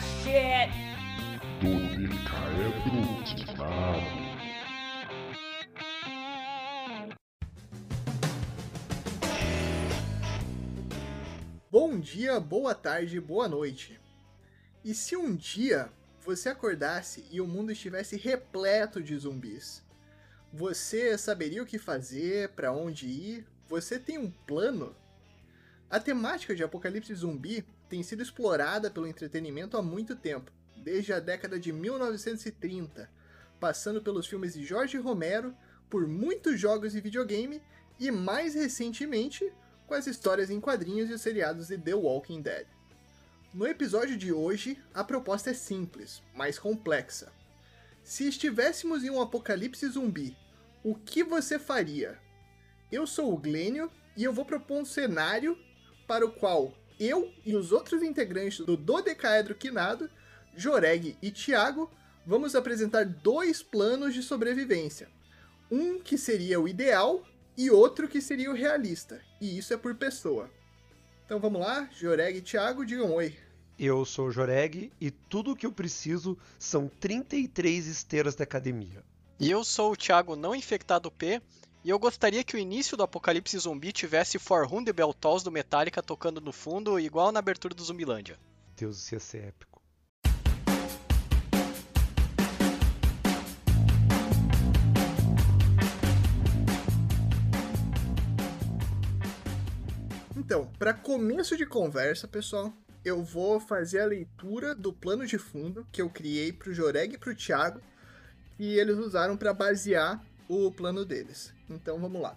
shit! Bom dia, boa tarde, boa noite. E se um dia você acordasse e o mundo estivesse repleto de zumbis? Você saberia o que fazer, para onde ir? Você tem um plano? A temática de apocalipse zumbi tem sido explorada pelo entretenimento há muito tempo, desde a década de 1930, passando pelos filmes de Jorge Romero, por muitos jogos de videogame e mais recentemente com as histórias em quadrinhos e os seriados de The Walking Dead. No episódio de hoje, a proposta é simples, mas complexa. Se estivéssemos em um apocalipse zumbi, o que você faria? Eu sou o Glênio e eu vou propor um cenário para o qual eu e os outros integrantes do Dodecaedro Quinado, Joreg e Thiago, vamos apresentar dois planos de sobrevivência. Um que seria o ideal e outro que seria o realista, e isso é por pessoa. Então vamos lá, Joreg e Thiago, digam oi. Eu sou o Joreg e tudo o que eu preciso são 33 esteiras da academia. E eu sou o Thiago não infectado P e eu gostaria que o início do apocalipse zumbi tivesse For Whom the Bell Tolls do Metallica tocando no fundo, igual na abertura do Zumbilândia. Deus, isso ia ser épico. Então, para começo de conversa, pessoal, eu vou fazer a leitura do plano de fundo que eu criei para o Joreg e para o Thiago, e eles usaram para basear o plano deles. Então vamos lá.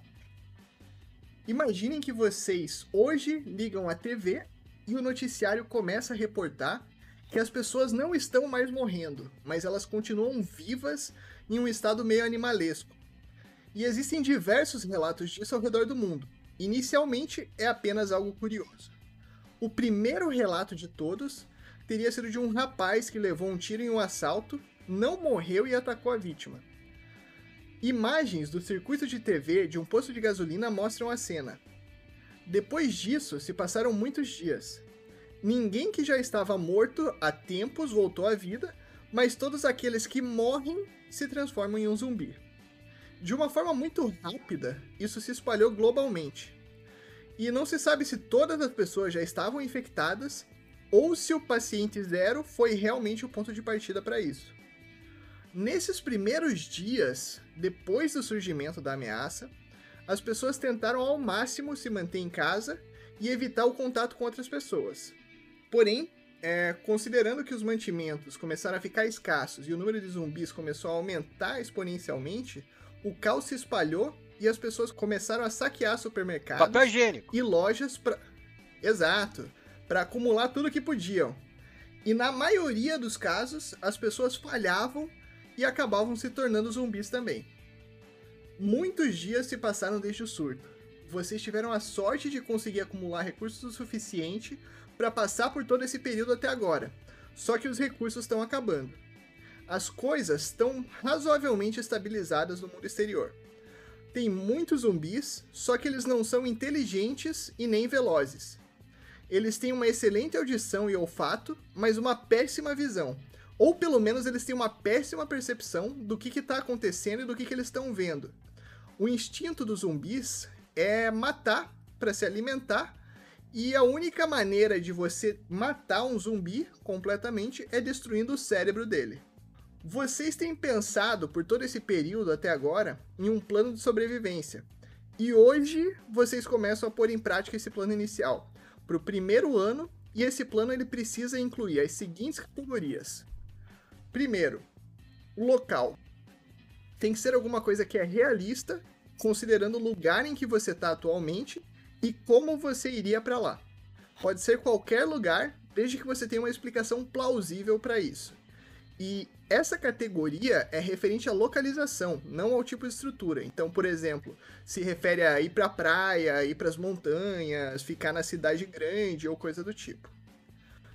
Imaginem que vocês hoje ligam a TV e o noticiário começa a reportar que as pessoas não estão mais morrendo, mas elas continuam vivas em um estado meio animalesco. E existem diversos relatos disso ao redor do mundo. Inicialmente é apenas algo curioso. O primeiro relato de todos teria sido de um rapaz que levou um tiro em um assalto, não morreu e atacou a vítima. Imagens do circuito de TV de um posto de gasolina mostram a cena. Depois disso, se passaram muitos dias. Ninguém que já estava morto há tempos voltou à vida, mas todos aqueles que morrem se transformam em um zumbi. De uma forma muito rápida, isso se espalhou globalmente. E não se sabe se todas as pessoas já estavam infectadas ou se o paciente zero foi realmente o ponto de partida para isso. Nesses primeiros dias, depois do surgimento da ameaça, as pessoas tentaram ao máximo se manter em casa e evitar o contato com outras pessoas. Porém, é, considerando que os mantimentos começaram a ficar escassos e o número de zumbis começou a aumentar exponencialmente, o caos se espalhou e as pessoas começaram a saquear supermercados Papel higiênico. e lojas para Exato, para acumular tudo que podiam. E na maioria dos casos, as pessoas falhavam e acabavam se tornando zumbis também. Muitos dias se passaram desde o surto. Vocês tiveram a sorte de conseguir acumular recursos o suficiente para passar por todo esse período até agora. Só que os recursos estão acabando as coisas estão razoavelmente estabilizadas no mundo exterior. Tem muitos zumbis, só que eles não são inteligentes e nem velozes. Eles têm uma excelente audição e olfato, mas uma péssima visão. Ou pelo menos eles têm uma péssima percepção do que está acontecendo e do que, que eles estão vendo. O instinto dos zumbis é matar para se alimentar, e a única maneira de você matar um zumbi completamente é destruindo o cérebro dele. Vocês têm pensado por todo esse período até agora em um plano de sobrevivência. E hoje vocês começam a pôr em prática esse plano inicial para o primeiro ano, e esse plano ele precisa incluir as seguintes categorias. Primeiro, o local. Tem que ser alguma coisa que é realista, considerando o lugar em que você está atualmente e como você iria para lá. Pode ser qualquer lugar, desde que você tenha uma explicação plausível para isso. E essa categoria é referente à localização, não ao tipo de estrutura. Então, por exemplo, se refere a ir para a praia, ir para as montanhas, ficar na cidade grande ou coisa do tipo.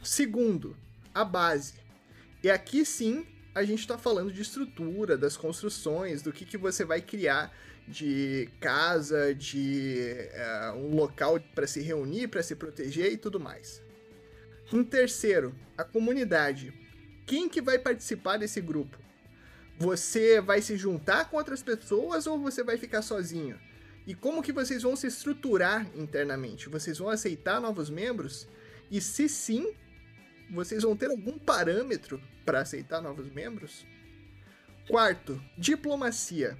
Segundo, a base. E aqui sim a gente está falando de estrutura, das construções, do que, que você vai criar de casa, de uh, um local para se reunir, para se proteger e tudo mais. Em terceiro, a comunidade. Quem que vai participar desse grupo? Você vai se juntar com outras pessoas ou você vai ficar sozinho? E como que vocês vão se estruturar internamente? Vocês vão aceitar novos membros? E se sim, vocês vão ter algum parâmetro para aceitar novos membros? Quarto, diplomacia.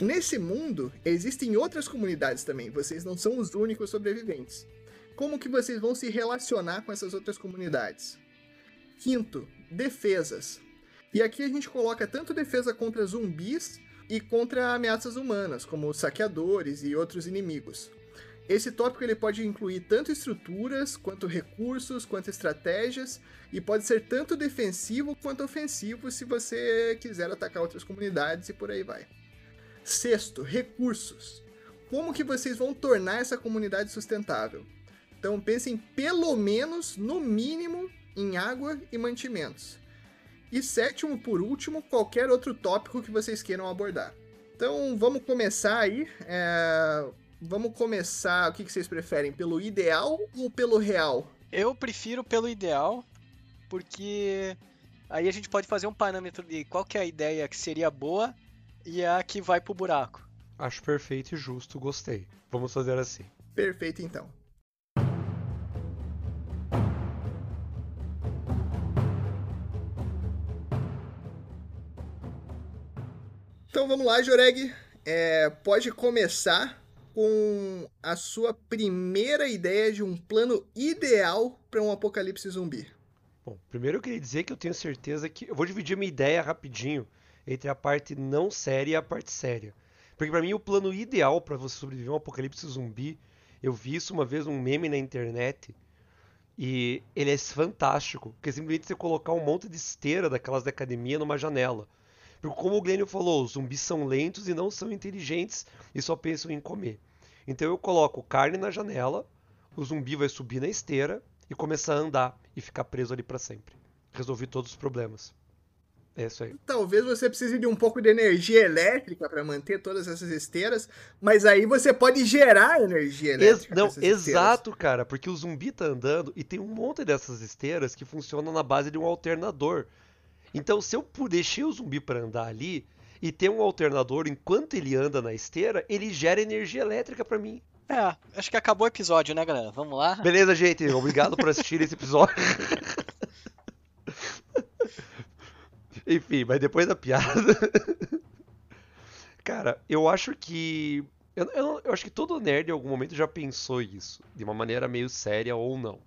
Nesse mundo, existem outras comunidades também, vocês não são os únicos sobreviventes. Como que vocês vão se relacionar com essas outras comunidades? Quinto, defesas. E aqui a gente coloca tanto defesa contra zumbis e contra ameaças humanas, como saqueadores e outros inimigos. Esse tópico ele pode incluir tanto estruturas, quanto recursos, quanto estratégias, e pode ser tanto defensivo quanto ofensivo se você quiser atacar outras comunidades e por aí vai. Sexto, recursos. Como que vocês vão tornar essa comunidade sustentável? Então pensem pelo menos, no mínimo, em água e mantimentos. E sétimo, por último, qualquer outro tópico que vocês queiram abordar. Então vamos começar aí. É... Vamos começar. O que vocês preferem? Pelo ideal ou pelo real? Eu prefiro pelo ideal, porque aí a gente pode fazer um parâmetro de qual que é a ideia que seria boa e a que vai pro buraco. Acho perfeito e justo, gostei. Vamos fazer assim. Perfeito então. Então vamos lá, Joreg. É, pode começar com a sua primeira ideia de um plano ideal para um apocalipse zumbi. Bom, primeiro eu queria dizer que eu tenho certeza que eu vou dividir minha ideia rapidinho entre a parte não séria e a parte séria. Porque para mim o plano ideal para você sobreviver a um apocalipse zumbi, eu vi isso uma vez um meme na internet e ele é fantástico, que é simplesmente você colocar um monte de esteira daquelas da academia numa janela. Porque como o Glênio falou, os zumbis são lentos e não são inteligentes e só pensam em comer. Então eu coloco carne na janela, o zumbi vai subir na esteira e começar a andar e ficar preso ali para sempre. Resolvi todos os problemas. É isso aí. Talvez você precise de um pouco de energia elétrica para manter todas essas esteiras, mas aí você pode gerar energia elétrica. Ex não, exato, cara, porque o zumbi tá andando e tem um monte dessas esteiras que funcionam na base de um alternador. Então, se eu deixei o zumbi para andar ali e ter um alternador enquanto ele anda na esteira, ele gera energia elétrica para mim. É, acho que acabou o episódio, né, galera? Vamos lá? Beleza, gente. Obrigado por assistir esse episódio. Enfim, mas depois da piada. Cara, eu acho que. Eu, eu, eu, acho que todo nerd em algum momento já pensou isso, de uma maneira meio séria ou não.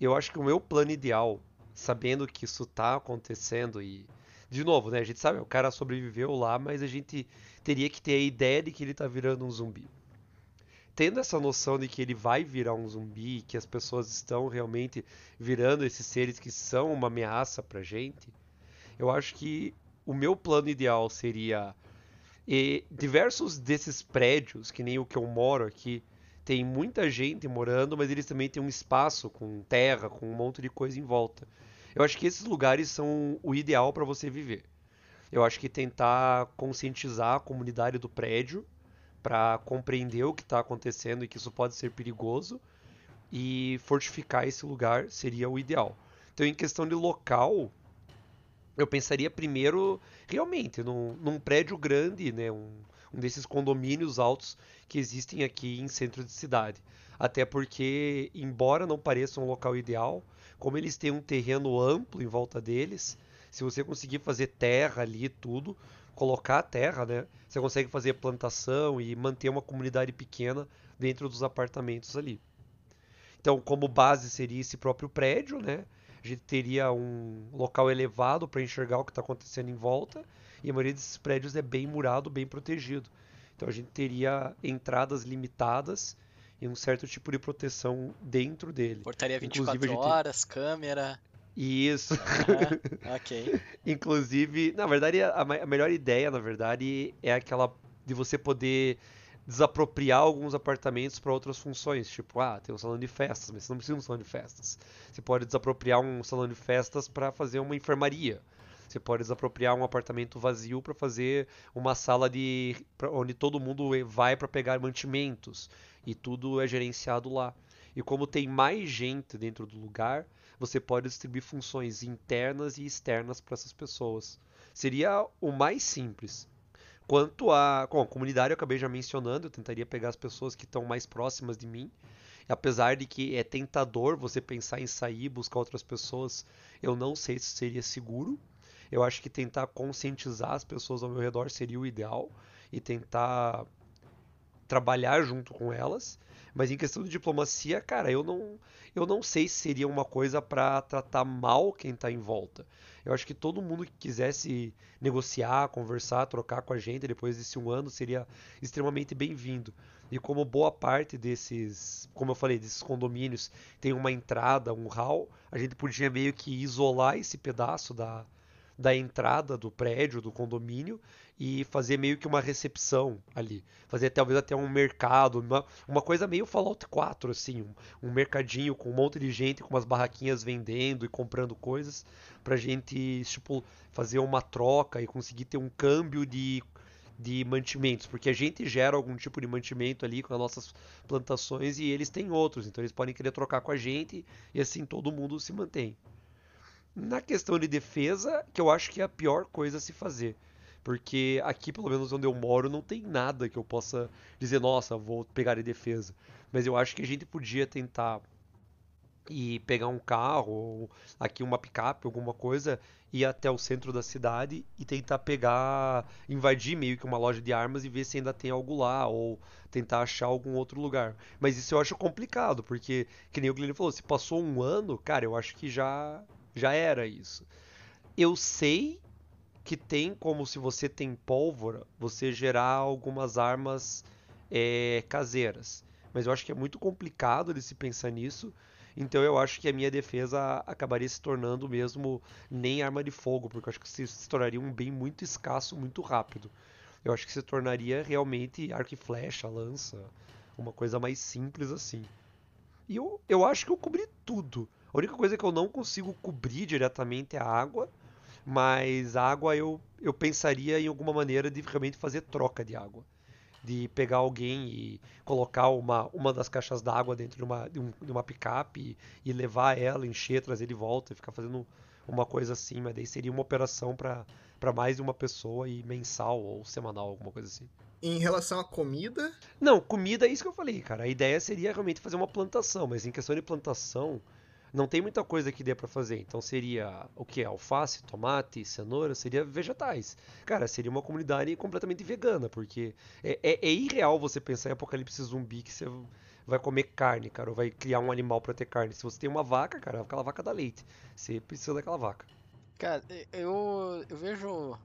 Eu acho que o meu plano ideal, sabendo que isso tá acontecendo e. De novo, né? A gente sabe, o cara sobreviveu lá, mas a gente teria que ter a ideia de que ele tá virando um zumbi. Tendo essa noção de que ele vai virar um zumbi, que as pessoas estão realmente virando esses seres que são uma ameaça pra gente, eu acho que o meu plano ideal seria e diversos desses prédios, que nem o que eu moro aqui, tem muita gente morando, mas eles também têm um espaço com terra, com um monte de coisa em volta. Eu acho que esses lugares são o ideal para você viver. Eu acho que tentar conscientizar a comunidade do prédio para compreender o que está acontecendo e que isso pode ser perigoso e fortificar esse lugar seria o ideal. Então, em questão de local, eu pensaria primeiro realmente num, num prédio grande, né, um, um, desses condomínios altos que existem aqui em centro de cidade. Até porque, embora não pareça um local ideal, como eles têm um terreno amplo em volta deles, se você conseguir fazer terra ali tudo, colocar terra, né, você consegue fazer plantação e manter uma comunidade pequena dentro dos apartamentos ali. Então, como base seria esse próprio prédio, né? a gente teria um local elevado para enxergar o que está acontecendo em volta, e a maioria desses prédios é bem murado, bem protegido. Então a gente teria entradas limitadas e um certo tipo de proteção dentro dele. Portaria 24 gente... horas, câmera. Isso. Uhum. ok. Inclusive, na verdade, a, a melhor ideia, na verdade, é aquela de você poder desapropriar alguns apartamentos para outras funções. Tipo, ah, tem um salão de festas, mas você não precisa de um salão de festas. Você pode desapropriar um salão de festas para fazer uma enfermaria. Você pode desapropriar um apartamento vazio para fazer uma sala de onde todo mundo vai para pegar mantimentos e tudo é gerenciado lá. E como tem mais gente dentro do lugar, você pode distribuir funções internas e externas para essas pessoas. Seria o mais simples. Quanto bom, a comunidade, eu acabei já mencionando, eu tentaria pegar as pessoas que estão mais próximas de mim. Apesar de que é tentador você pensar em sair, buscar outras pessoas, eu não sei se seria seguro. Eu acho que tentar conscientizar as pessoas ao meu redor seria o ideal e tentar trabalhar junto com elas. Mas em questão de diplomacia, cara, eu não, eu não sei se seria uma coisa para tratar mal quem está em volta. Eu acho que todo mundo que quisesse negociar, conversar, trocar com a gente depois desse um ano seria extremamente bem-vindo. E como boa parte desses, como eu falei, desses condomínios tem uma entrada, um hall, a gente podia meio que isolar esse pedaço da, da entrada do prédio, do condomínio, e fazer meio que uma recepção ali. Fazer talvez até um mercado, uma, uma coisa meio Fallout 4, assim, um, um, mercadinho com um monte de gente, com umas barraquinhas vendendo e comprando coisas, pra gente, tipo, fazer uma troca e conseguir ter um câmbio de de mantimentos, porque a gente gera algum tipo de mantimento ali com as nossas plantações e eles têm outros, então eles podem querer trocar com a gente e assim todo mundo se mantém. Na questão de defesa, que eu acho que é a pior coisa a se fazer. Porque aqui, pelo menos onde eu moro, não tem nada que eu possa dizer, nossa, vou pegar de defesa. Mas eu acho que a gente podia tentar ir pegar um carro, ou aqui uma picape, alguma coisa, ir até o centro da cidade e tentar pegar, invadir meio que uma loja de armas e ver se ainda tem algo lá, ou tentar achar algum outro lugar. Mas isso eu acho complicado, porque, que nem o Guilherme falou, se passou um ano, cara, eu acho que já já era isso. Eu sei que tem como se você tem pólvora, você gerar algumas armas é, caseiras. Mas eu acho que é muito complicado de se pensar nisso. Então eu acho que a minha defesa acabaria se tornando mesmo nem arma de fogo, porque eu acho que se, tornaria um bem muito escasso, muito rápido. Eu acho que se tornaria realmente arco e flecha, lança, uma coisa mais simples assim. E eu, eu acho que eu cobri tudo. A única coisa que eu não consigo cobrir diretamente é a água, mas a água eu, eu pensaria em alguma maneira de realmente fazer troca de água. De pegar alguém e colocar uma, uma das caixas d'água dentro de uma, de, um, de uma picape e, e, levar ela, encher, trazer de volta e ficar fazendo uma coisa assim, mas daí seria uma operação para mais de uma pessoa e mensal ou semanal, alguma coisa assim. Em relação à comida? Não, comida é isso que eu falei, cara. A ideia seria realmente fazer uma plantação, mas em questão de plantação, não tem muita coisa que dê para fazer. Então seria o que? Alface, tomate, cenoura, seria vegetais. Cara, seria uma comunidade completamente vegana, porque é, é, é irreal você pensar em apocalipse zumbi que você vai comer carne, cara, ou vai criar um animal para ter carne. Se você tem uma vaca, cara, aquela vaca dá leite. Você precisa daquela vaca. Cara, eu, eu vejo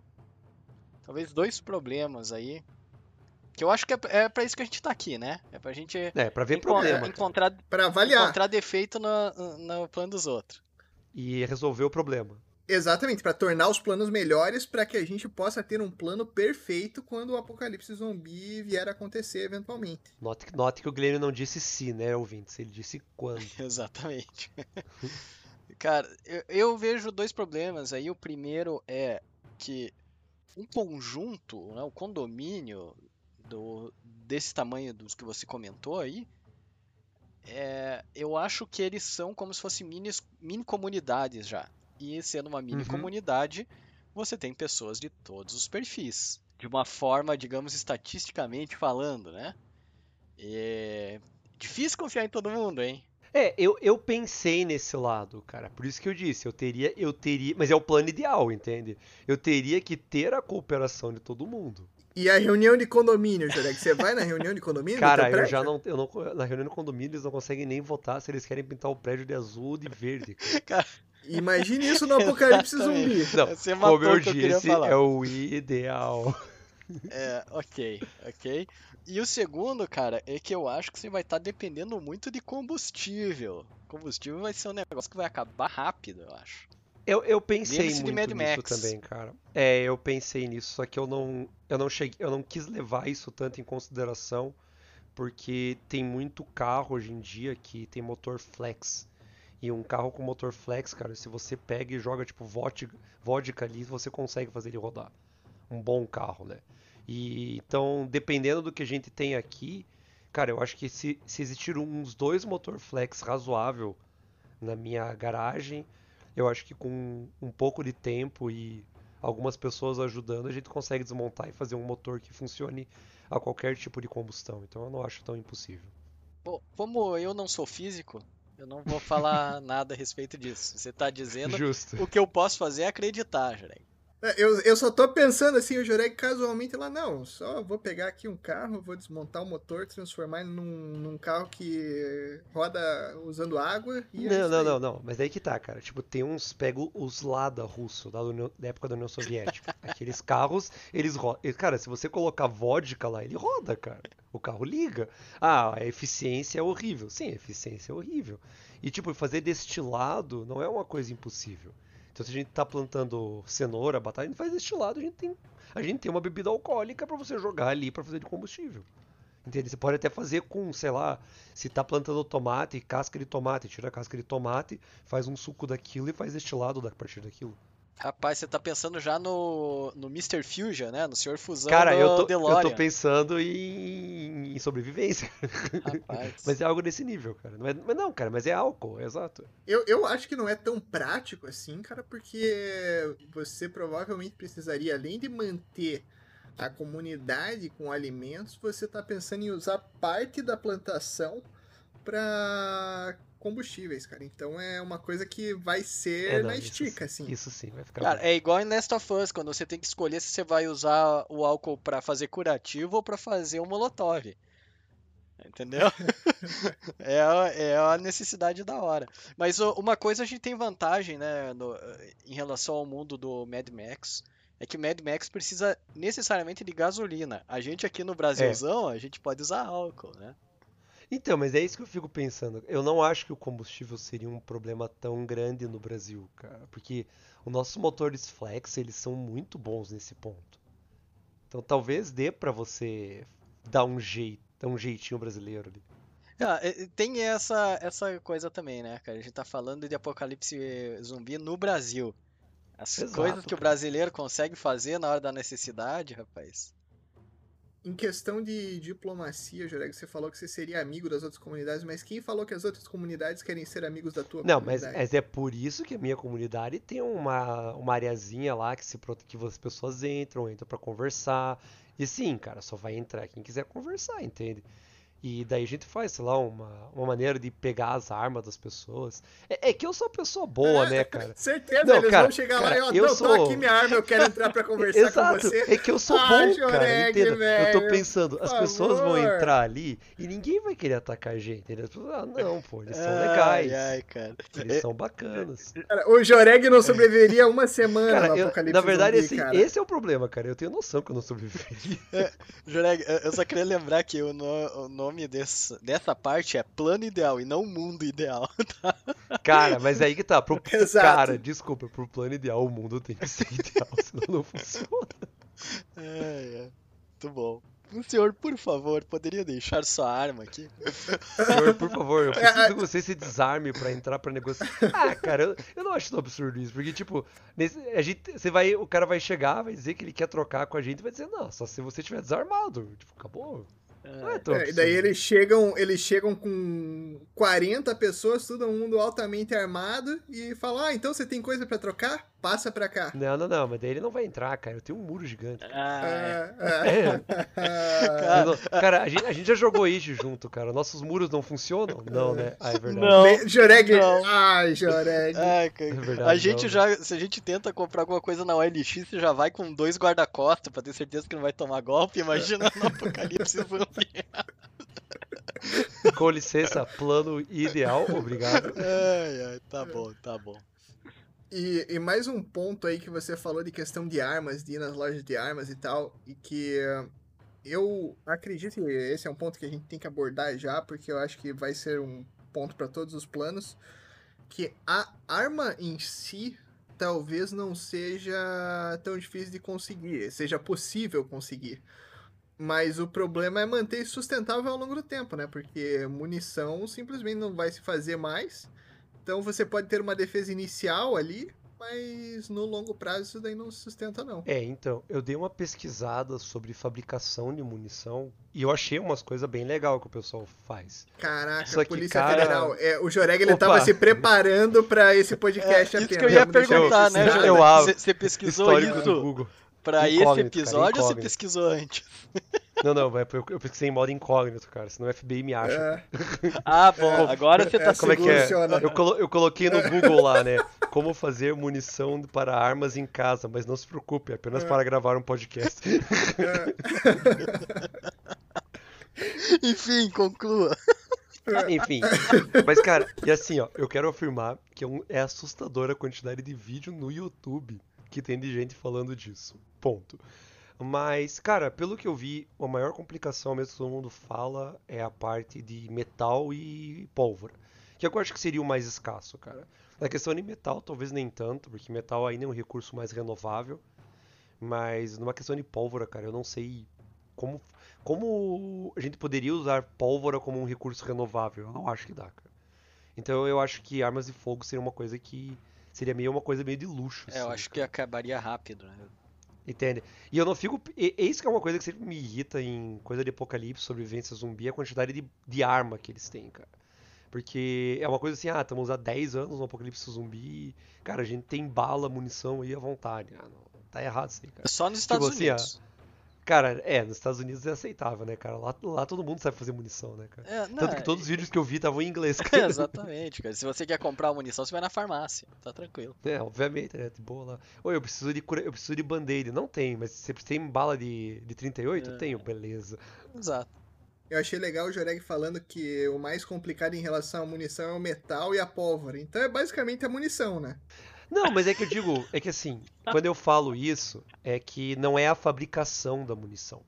talvez dois problemas aí que eu acho que é, é para isso que a gente tá aqui, né? É pra gente é, pra ver problema. encontrar, pra avaliar. encontrar defeito no, no plano dos outros. E resolver o problema. Exatamente, para tornar os planos melhores para que a gente possa ter um plano perfeito quando o apocalipse zumbi vier a acontecer eventualmente. Note, note que o Glenn não disse se, né, ouvintes? Ele disse quando. Exatamente. Cara, eu, eu, vejo dois problemas aí. O primeiro é que um conjunto, né, o condomínio do, desse tamanho dos que você comentou aí, é, eu acho que eles são como se fossem mini, mini comunidades já. E sendo uma mini uhum. comunidade, você tem pessoas de todos os perfis. De uma forma, digamos, estatisticamente falando, né? É difícil confiar em todo mundo, hein? É, eu, eu pensei nesse lado, cara. Por isso que eu disse, eu teria, eu teria, mas é o plano ideal, entende? Eu teria que ter a cooperação de todo mundo. E a reunião de condomínio, Jorek? Você vai na reunião de condomínio? Cara, eu já não, eu não. Na reunião de condomínio eles não conseguem nem votar se eles querem pintar o prédio de azul ou de verde. Cara. Imagine isso no apocalipse zumbi. Não, Você como eu disse, é o ideal. É, ok, ok. E o segundo, cara, é que eu acho que você vai estar tá dependendo muito de combustível. Combustível vai ser um negócio que vai acabar rápido, eu acho. Eu, eu pensei muito nisso Max. também, cara. É, eu pensei nisso, só que eu não, eu não cheguei, eu não quis levar isso tanto em consideração, porque tem muito carro hoje em dia que tem motor flex. E um carro com motor flex, cara, se você pega e joga tipo vodka, vodka ali, você consegue fazer ele rodar. Um bom carro, né? E então, dependendo do que a gente tem aqui, Cara, eu acho que se, se existir uns dois motor flex razoável na minha garagem, eu acho que com um pouco de tempo e algumas pessoas ajudando, a gente consegue desmontar e fazer um motor que funcione a qualquer tipo de combustão. Então eu não acho tão impossível. Bom, como eu não sou físico, eu não vou falar nada a respeito disso. Você está dizendo Justo. o que eu posso fazer é acreditar, Jarek. É, eu, eu só tô pensando assim, o Joreg casualmente lá, não, só vou pegar aqui um carro, vou desmontar o motor, transformar num, num carro que roda usando água e é Não, não, não, não. Mas aí que tá, cara. Tipo, tem uns. Pega os Lada russo, da, União- da época da União Soviética. Aqueles carros, eles rodam. Cara, se você colocar vodka lá, ele roda, cara. O carro liga. Ah, a eficiência é horrível. Sim, a eficiência é horrível. E, tipo, fazer destilado não é uma coisa impossível. Então, se a gente tá plantando cenoura, batata, a gente faz destilado, a gente tem, a gente tem uma bebida alcoólica pra você jogar ali pra fazer de combustível. Entende? Você pode até fazer com, sei lá, se tá plantando tomate, casca de tomate, tira a casca de tomate, faz um suco daquilo e faz destilado a partir daquilo. Rapaz, você tá pensando já no, no Mr. Fusion, né? No Senhor Fusão Cara, do eu tô, eu DeLorean. tô pensando em, em sobrevivência. Rapaz. Mas é algo desse nível, cara. Não é- mas não, cara, mas é álcool, é exato. Eu, eu acho que não é tão prático assim, cara, porque você provavelmente precisaria, além de manter a comunidade com alimentos, você tá pensando em usar parte da plantação para combustíveis, cara. Então é uma coisa que vai ser É, não, na estica, sim, assim. Isso sim, vai ficar Cara, bom. é igual em Last of Us, quando você tem que escolher se você vai usar o álcool pra fazer curativo ou pra fazer o molotov. Entendeu? é, a, é a necessidade da hora. Mas uma coisa a gente tem vantagem, né, no- em relação ao mundo do Mad Max, é que o Mad Max precisa necessariamente de gasolina. A gente aqui no Brasilzão, a gente pode usar álcool, né? Então, mas é isso que eu fico pensando. Eu não acho que o combustível seria um problema tão grande no Brasil, cara, porque os nossos motores flex, eles são muito bons nesse ponto. Então, talvez dê pra você dar um jeito, dar um jeitinho brasileiro ali. Ah, e- e tem essa, essa coisa também, né, cara? A gente tá falando de apocalipse zumbi no Brasil. As Exato, coisas que o cara. brasileiro consegue fazer na hora da necessidade, rapaz. Em questão de diplomacia, Joreg, você falou que você seria amigo das outras comunidades, mas quem falou que as outras comunidades querem ser amigos da tua Não, mas, comunidade? mas é por isso que a minha comunidade tem uma, uma areazinha lá que, se, que as pessoas entram, entram pra conversar. E sim, cara, só vai entrar quem quiser conversar, entende? E daí a gente faz, sei lá, uma, uma maneira de pegar as armas das pessoas. É, é que eu sou uma pessoa boa, né, cara? Certeza, Não, eles cara, vão chegar lá cara, e ó, eu não, sou- tô aqui minha arma, eu quero entrar pra conversar Exato, com você. é que eu sou Ah, bom, cara, Joreg, entenda? Eu tô velho, pensando, as por pessoas vão favor. entrar ali e ninguém vai querer atacar a gente. As pessoas, ah, não, pô, eles são Ai, legais, ai, cara. eles são bacanas. Cara, o Joreg não sobreviveria uma semana Cara, no eu- apocalipse na verdade, zumbi, cara. esse é o problema, cara. Eu tenho noção que eu não sobreviveria. Joreg, eu- só queria lembrar que o, no- o nome desse- dessa parte é plano ideal e não mundo ideal. Cara, mas aí que tá. Pro, Exato. Cara, desculpa, pro plano ideal, o mundo tem que ser ideal, senão não funciona. É, é. Muito bom. O senhor, por favor, poderia deixar sua arma aqui? Senhor, por favor, eu É, preciso que você se desarme pra entrar pra negociar. Ah, cara, eu, eu não acho tão absurdo isso, porque, tipo, nesse- a gente, você vai, o cara vai chegar, vai dizer que ele quer trocar com a gente, vai dizer, não, só se você estiver desarmado. Tipo, acabou. É É, e daí eles chegam, eles chegam com 40 pessoas, todo mundo altamente armado, e falam: Ah, então você tem coisa pra trocar? Passa pra cá. Não, não, não, mas daí ele não vai entrar, cara. Eu tenho um muro gigante. Ah, é. É, é. Eu não- cara, a gente, a gente já jogou Age junto, cara. Nossos muros não funcionam? Não, né? Ah, é verdade. Não. Joreg. não. Ai, Joreg. Ai, cara. É verdade, a gente não, já, se a gente tenta comprar alguma coisa na OLX, você já vai com dois guarda-costas pra ter certeza que não vai tomar golpe. Imagina no apocalipse zumbi. Com licença, plano ideal, obrigado. Ai, ai, tá bom, tá bom. E, e mais um ponto aí que você falou de questão de armas, de ir nas lojas de armas e tal, e que eh, eu acredito que esse é um ponto que a gente tem que abordar já, porque eu acho que vai ser um ponto para todos os planos, que a arma em si talvez não seja tão difícil de conseguir, seja possível conseguir. Mas o problema é manter isso sustentável ao longo do tempo, né? Porque munição simplesmente não vai se fazer mais. Então você pode ter uma defesa inicial ali, mas no longo prazo isso daí não se sustenta, não. É, então, eu dei uma pesquisada sobre fabricação de munição e eu achei umas coisas bem legais que o pessoal faz. Caraca, Só que, Polícia cara- Federal. É, o Joreg ele Opa. tava se preparando pra esse podcast É, apenas. isso que eu ia perguntar, né, abro. Você- pesquisou Histórico do isso Google. pra esse Incógnito, cara, episódio ou você pesquisou antes? Não, não, vai, eu, eu pesquisei em modo incógnito, cara, senão o FBI me acha. É, Ah, bom, agora você tá é, Como é que é? Eu, colo- eu coloquei no Google lá, né? Como fazer munição para armas em casa, mas não se preocupe, é apenas para gravar um podcast. Enfim, conclua. Enfim. Mas, cara, e assim, ó, eu quero afirmar que é, um- é assustadora a quantidade de vídeo no YouTube que tem de gente falando disso. Ponto. Mas, cara, pelo que eu vi, a maior complicação mesmo que todo mundo fala é a parte de metal e pólvora. Que eu acho que seria o mais escasso, cara. Na questão de metal, talvez nem tanto, porque metal ainda é um recurso mais renovável. Mas numa questão de pólvora, cara, eu não sei como, como a gente poderia usar pólvora como um recurso renovável. Eu não acho que dá, cara. Então eu acho que armas de fogo seria uma coisa que seria meio uma coisa meio de luxo. É, eu assim, acho que acabaria rápido, né? Entende? E eu não fico. E, isso que é uma coisa que sempre me irrita em coisa de apocalipse, sobrevivência zumbi, a quantidade de, de arma que eles têm, cara. Porque é uma coisa assim, ah, estamos há 10 anos no apocalipse zumbi, cara, a gente tem bala, munição aí à vontade. Ah, não, tá errado isso aí, cara. Só nos Estados assim, ó, Unidos. Cara, é, nos Estados Unidos é aceitável, né, cara? Lá, lá todo mundo sabe fazer munição, né, cara? É, não, Tanto que todos os vídeos que eu vi estavam em inglês, é, cara. Exatamente, cara. Se você quer comprar munição, você vai na farmácia. Tá tranquilo. É, obviamente, né? De boa lá. Oi, eu preciso de cura... eu preciso de band-aid. Não tem, mas você tem bala de, de 38? É. Tenho, beleza. Exato. Eu achei legal o Joreg falando que o mais complicado em relação à munição é o metal e a pólvora. Então é basicamente a munição, né? Não, mas é que eu digo, é que assim, quando eu falo isso, é que não é a fabricação da munição.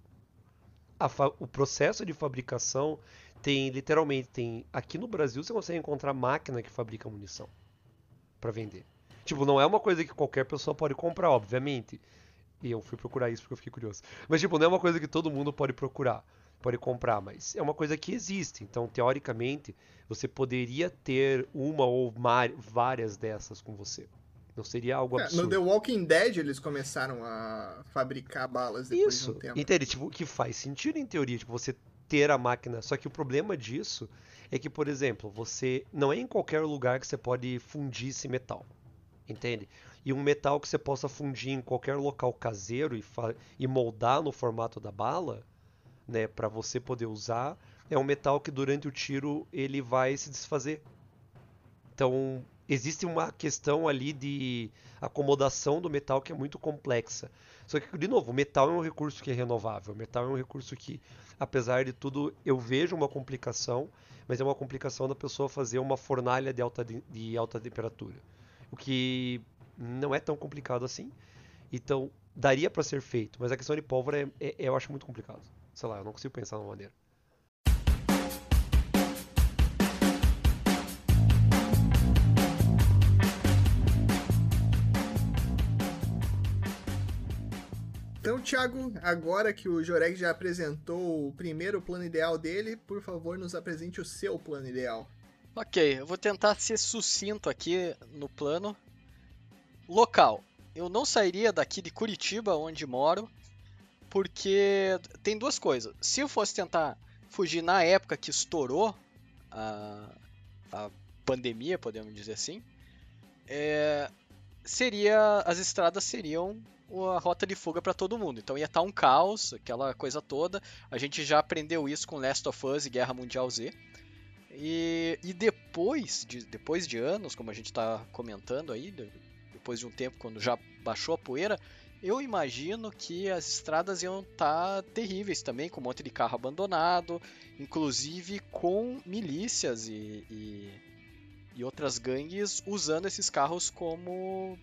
Fa- O processo de fabricação tem, literalmente, tem. Aqui no Brasil você consegue encontrar máquina que fabrica munição pra vender. Tipo, não é uma coisa que qualquer pessoa pode comprar, obviamente. E eu fui procurar isso porque eu fiquei curioso. Mas, tipo, não é uma coisa que todo mundo pode procurar, pode comprar, mas é uma coisa que existe. Então, teoricamente, você poderia ter uma ou várias dessas com você. Não seria algo É, no absurdo. The Walking Dead eles começaram a fabricar balas depois Isso, de um tempo. entende? Tipo, que faz sentido em teoria, tipo, você ter a máquina. Só que o problema disso é que, por exemplo, você não é em qualquer lugar que você pode fundir esse metal, entende? E um metal que você possa fundir em qualquer local caseiro e, fa- e moldar no formato da bala, né, para você poder usar, é um metal que durante o tiro ele vai se desfazer. Então, existe uma questão ali de acomodação do metal que é muito complexa. Só que, de novo, o metal é um recurso que é renovável. O metal é um recurso que, apesar de tudo, eu vejo uma complicação, mas é uma complicação da pessoa fazer uma fornalha de alta, de, de alta temperatura. O que não é tão complicado assim. Então, daria para ser feito, mas a questão de pólvora é, é- eu acho muito complicado. Sei lá, eu não consigo pensar numa maneira. Thiago, agora que o Joreg já apresentou o primeiro plano ideal dele, por favor, nos apresente o seu plano ideal. Ok, eu vou tentar ser sucinto aqui no plano. Local. Eu não sairia daqui de Curitiba, onde moro, porque tem duas coisas. Se eu fosse tentar fugir na época que estourou a, a pandemia, podemos dizer assim, é, seria as estradas seriam a rota de fuga para todo mundo. Então ia estar um caos, aquela coisa toda. A gente já aprendeu isso com Last of Us e Guerra Mundial Z. E, e depois, de, depois de anos, como a gente está comentando aí, de- depois de um tempo, quando já baixou a poeira, eu imagino que as estradas iam estar terríveis também, com um monte de carro abandonado, inclusive com milícias e, e, e outras gangues usando esses carros como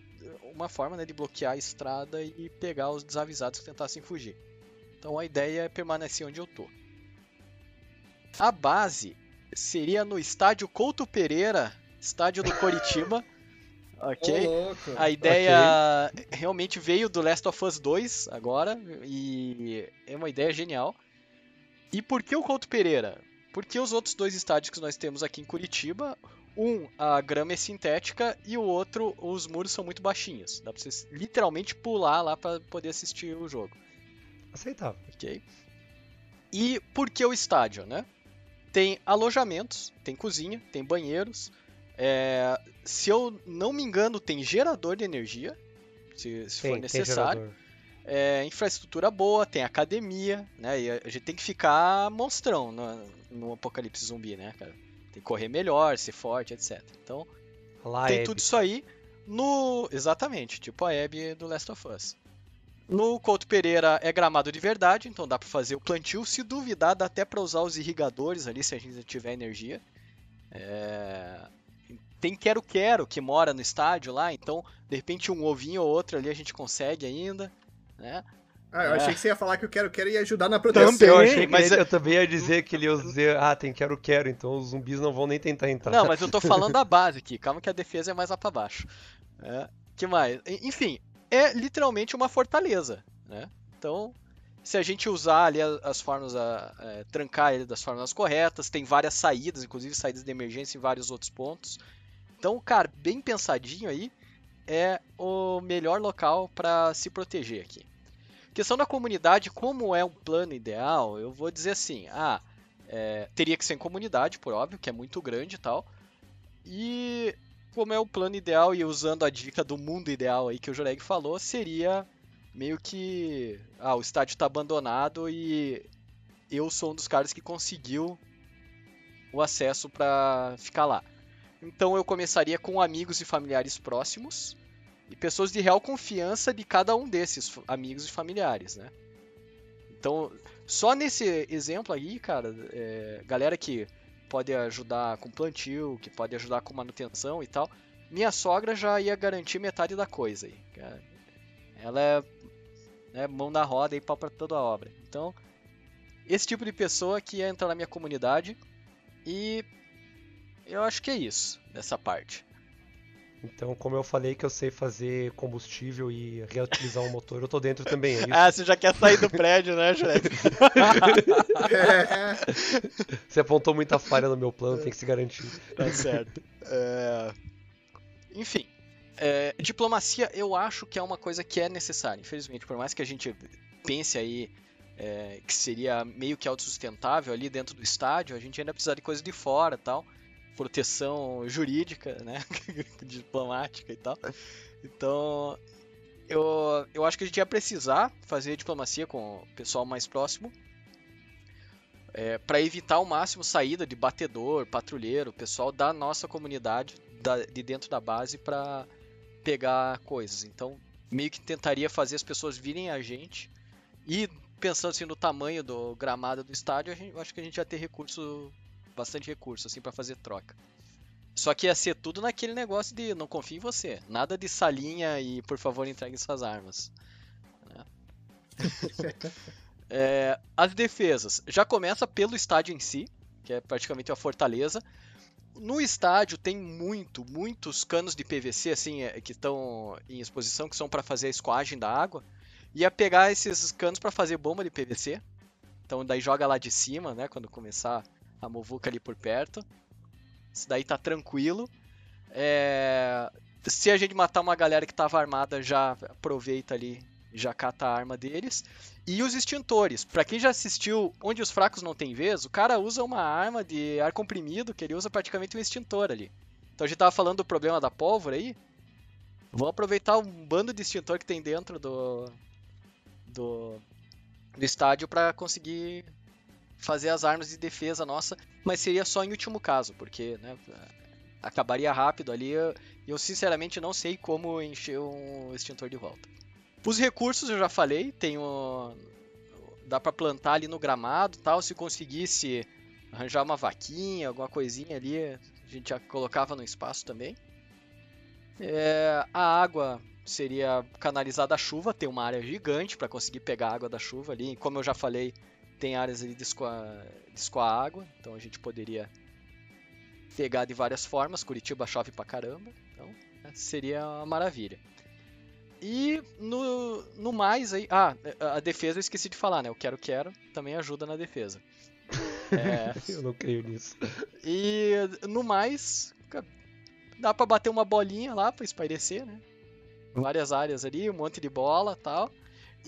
uma forma né, de bloquear a estrada e pegar os desavisados que tentassem fugir. Então a ideia é permanecer onde eu tô. A base seria no estádio Couto Pereira, estádio do Coritiba. ok? Louco. A ideia realmente veio do Last of Us 2 agora e é uma ideia genial. E por que o Couto Pereira? Porque os outros dois estádios que nós temos aqui em Curitiba, Um, a grama é sintética e o outro, os muros são muito baixinhos. Dá pra você literalmente pular lá para poder assistir o jogo. Aceitável. Ok? E por que o estádio, né? Tem alojamentos, tem cozinha, tem banheiros. É, se eu não me engano, tem gerador de energia, se, se Tem, for necessário. É, infraestrutura boa, tem academia, né? E a gente tem que ficar monstrão no, no apocalipse zumbi, né, cara? Tem que correr melhor, ser forte, etc. Então, tem é tudo isso aí no. Exatamente, tipo a Abby do Last of Us. No Couto Pereira é gramado de verdade, então dá pra fazer o plantio. Se duvidar, dá até pra usar os irrigadores ali, se a gente tiver energia. É, Tem Quero Quero que mora no estádio lá, então de repente um ovinho ou outro ali a gente consegue ainda. Né? Ah, eu É. achei que você ia falar que eu quero, quero ia ajudar na proteção. Também. Eu achei que mas ele- eu também ia dizer que ele ia dizer, ah, tem quero quero, então os zumbis não vão nem tentar entrar. Não, mas eu tô falando da base aqui, calma que a defesa é mais lá pra baixo. É, que mais? Enfim, é literalmente uma fortaleza, né? Então, se a gente usar ali a- as formas, a, é, trancar ele das formas corretas, tem várias saídas, inclusive saídas de emergência em vários outros pontos. Então, cara, bem pensadinho aí, é o melhor local para se proteger aqui. Questão da comunidade, como é um plano ideal, eu vou dizer assim, ah, é, teria que ser em comunidade, por óbvio, que é muito grande e tal. E como é o plano ideal e usando a dica do mundo ideal aí que o Joreg falou, seria meio que ah, o estádio está abandonado e eu sou um dos caras que conseguiu o acesso para ficar lá. Então eu começaria com amigos e familiares próximos e pessoas de real confiança de cada um desses amigos e familiares, né? Então, só nesse exemplo aí, cara, é, galera que pode ajudar com plantio, que pode ajudar com manutenção e tal, minha sogra já ia garantir metade da coisa aí. Ela é, é mão na roda e pau pra toda a obra. Então, esse tipo de pessoa que ia entrar na minha comunidade e eu acho que é isso dessa parte. Então, como eu falei que eu sei fazer combustível e reutilizar um motor, eu tô dentro também, é? Ah, você já quer sair do prédio, né, Juliette? É, Você apontou muita falha no meu plano, tem que se garantir. Tá certo. É, Enfim, é, diplomacia eu acho que é uma coisa que é necessária, infelizmente. Por mais que a gente pense aí é, que seria meio que autossustentável ali dentro do estádio, a gente ainda precisa de coisa de fora tal. Proteção jurídica, né? Diplomática e tal. Então, eu, eu acho que a gente ia precisar fazer diplomacia com o pessoal mais próximo é, para evitar ao máximo saída de batedor, patrulheiro, pessoal da nossa comunidade, da- de dentro da base, para pegar coisas. Então, meio que tentaria fazer as pessoas virem a gente e pensando assim no tamanho do gramado do estádio, gente- eu acho que a gente ia ter recurso, bastante recurso assim para fazer troca. Só que ia ser tudo naquele negócio de não confio em você, nada de salinha e por favor entregue suas armas. né? É, as defesas já começa pelo estádio em si, que é praticamente uma fortaleza. No estádio tem muito, muitos canos de PVC assim é, que estão em exposição, que são para fazer a escoagem da água. Ia pegar esses canos para fazer bomba de PVC. Então daí joga lá de cima, né, quando começar a movuca ali por perto. Isso daí tá tranquilo. É, Se a gente matar uma galera que tava armada, já aproveita ali, já cata a arma deles. E os extintores. Pra quem já assistiu Onde os Fracos Não Têm Vez, o cara usa uma arma de ar comprimido que ele usa praticamente um extintor ali. Então a gente tava falando do problema da pólvora aí. Vamos aproveitar um bando de extintor que tem dentro do, do, do estádio para conseguir fazer as armas de defesa nossa, mas seria só em último caso, porque né, acabaria rápido ali. Eu, eu sinceramente não sei como encher um extintor de volta. Os recursos eu já falei, tem o, dá para plantar ali no gramado, tal. Se conseguisse arranjar uma vaquinha, alguma coisinha ali, a gente já colocava no espaço também. É, a água seria canalizada à chuva, tem uma área gigante para conseguir pegar a água da chuva ali. Como eu já falei, tem áreas ali de escoar, água, então a gente poderia pegar de várias formas. Curitiba chove pra caramba, então né, seria uma maravilha. E no, no mais aí. Ah, a defesa eu esqueci de falar, né? O quero quero também ajuda na defesa. É, Eu não creio nisso. e no mais, Dá pra bater uma bolinha lá pra espairecer, né? Várias áreas ali, um monte de bola tal.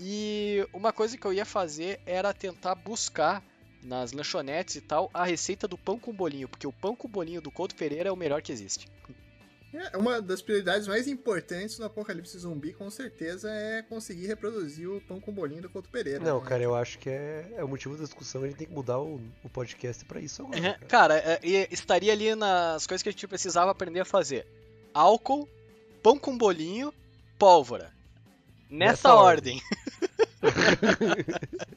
E uma coisa que eu ia fazer era tentar buscar nas lanchonetes e tal a receita do pão com bolinho, porque o pão com bolinho do Couto Pereira é o melhor que existe. É, uma das prioridades mais importantes no Apocalipse Zumbi, com certeza, é conseguir reproduzir o pão com bolinho do Couto Pereira. Não, né? cara, eu acho que é, é o motivo da discussão. A gente tem que mudar o, o podcast pra isso agora. É, cara. Cara, é, estaria ali nas coisas que a gente precisava aprender a fazer: álcool, pão com bolinho, pólvora. Nessa, Nessa ordem.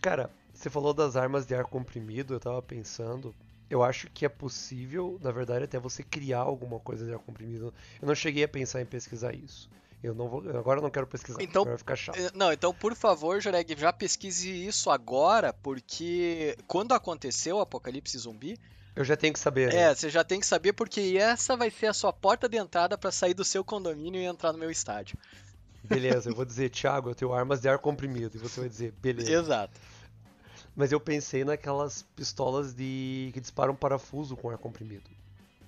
Cara, você falou das armas de ar comprimido, eu tava pensando. Eu acho que é possível, na verdade, até você criar alguma coisa de ar comprimido. Eu não cheguei a pensar em pesquisar isso. Eu não vou, agora eu não quero pesquisar, Então, vai ficar chato. Eh, Não, então por favor, Joreg, já pesquise isso agora, porque quando aconteceu o apocalipse zumbi, Eu já tenho que saber. né? é, você já tem que saber porque essa vai ser a sua porta de entrada pra sair do seu condomínio e entrar no meu estádio. Beleza, eu vou dizer, Thiago, eu tenho armas de ar comprimido. E você vai dizer, beleza. Exato. Mas eu pensei naquelas pistolas de que disparam parafuso com ar comprimido.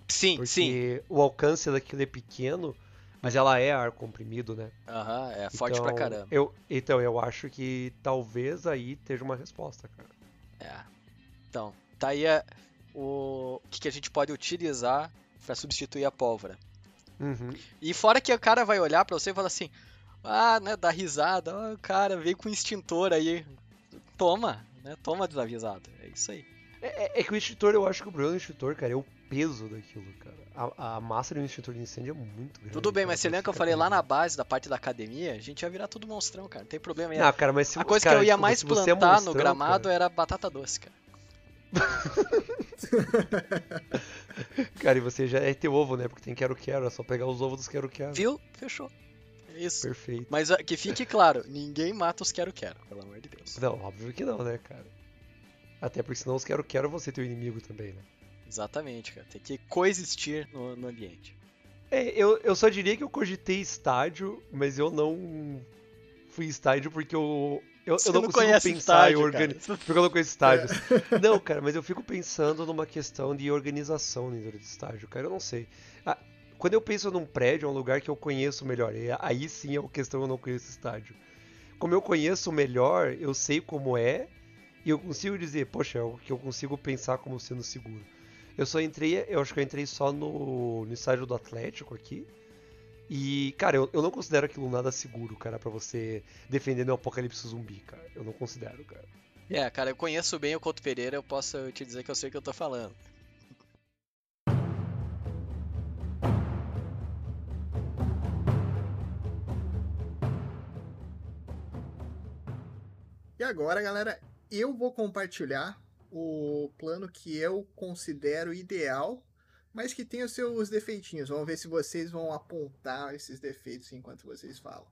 Sim, Porque sim. o alcance daquilo é pequeno, mas ela é ar comprimido, né? Aham, é forte então, pra caramba. Eu, então, eu acho que talvez aí esteja uma resposta, cara. É. Então, tá aí a- o que, que a gente pode utilizar pra substituir a pólvora. Uhum. E fora que o cara vai olhar pra você e falar assim: Ah, né, dá risada, ó, o cara veio com extintor aí. Toma, né? Toma desavisado. É isso aí. É, é- é que o extintor, eu acho que o problema do extintor, cara, é o peso daquilo, cara. A, a massa de um extintor de incêndio é muito grande. Tudo bem, cara, mas você lembra que eu falei lá na base da parte da academia? A gente ia virar tudo monstrão, cara. Não tem problema aí. Não, cara, mas se a coisa cara, que eu ia desculpa, mais é plantar no monstrão, gramado cara, era batata doce, cara. Cara, e você já é teu ovo, né? Porque tem quero-quero, é só pegar os ovos dos quero-quero. Viu? Fechou. É isso. Perfeito. Mas ó, que fique claro, ninguém mata os quero-quero, pelo amor de Deus. Não, óbvio que não, né, cara? Até porque senão os quero-quero vão ser teu inimigo também, né? Exatamente, cara. Tem que coexistir no, no ambiente. É, eu, eu só diria que eu cogitei estádio, mas eu não fui estádio porque eu. Eu, Você eu não, não consigo pensar estádio, em organizar. Porque eu não conheço estádios. Não, cara, mas eu fico pensando numa questão de organização dentro do estádio, cara. Eu não sei. Ah, quando eu penso num prédio, é um lugar que eu conheço melhor. E aí sim é uma questão eu não conheço estádio. Como eu conheço melhor, eu sei como é. E eu consigo dizer, poxa, é o que eu consigo pensar como sendo seguro. Eu só entrei, eu acho que eu entrei só no, no estádio do Atlético aqui. E, cara, eu, eu não considero aquilo nada seguro, cara, pra você defender no apocalipse zumbi, cara. Eu não considero, cara. É, cara, eu conheço bem o Couto Pereira, eu posso te dizer que eu sei o que eu tô falando. Agora, galera, eu vou compartilhar o plano que eu considero ideal, mas que tem os seus defeitinhos. Vamos ver se vocês vão apontar esses defeitos enquanto vocês falam.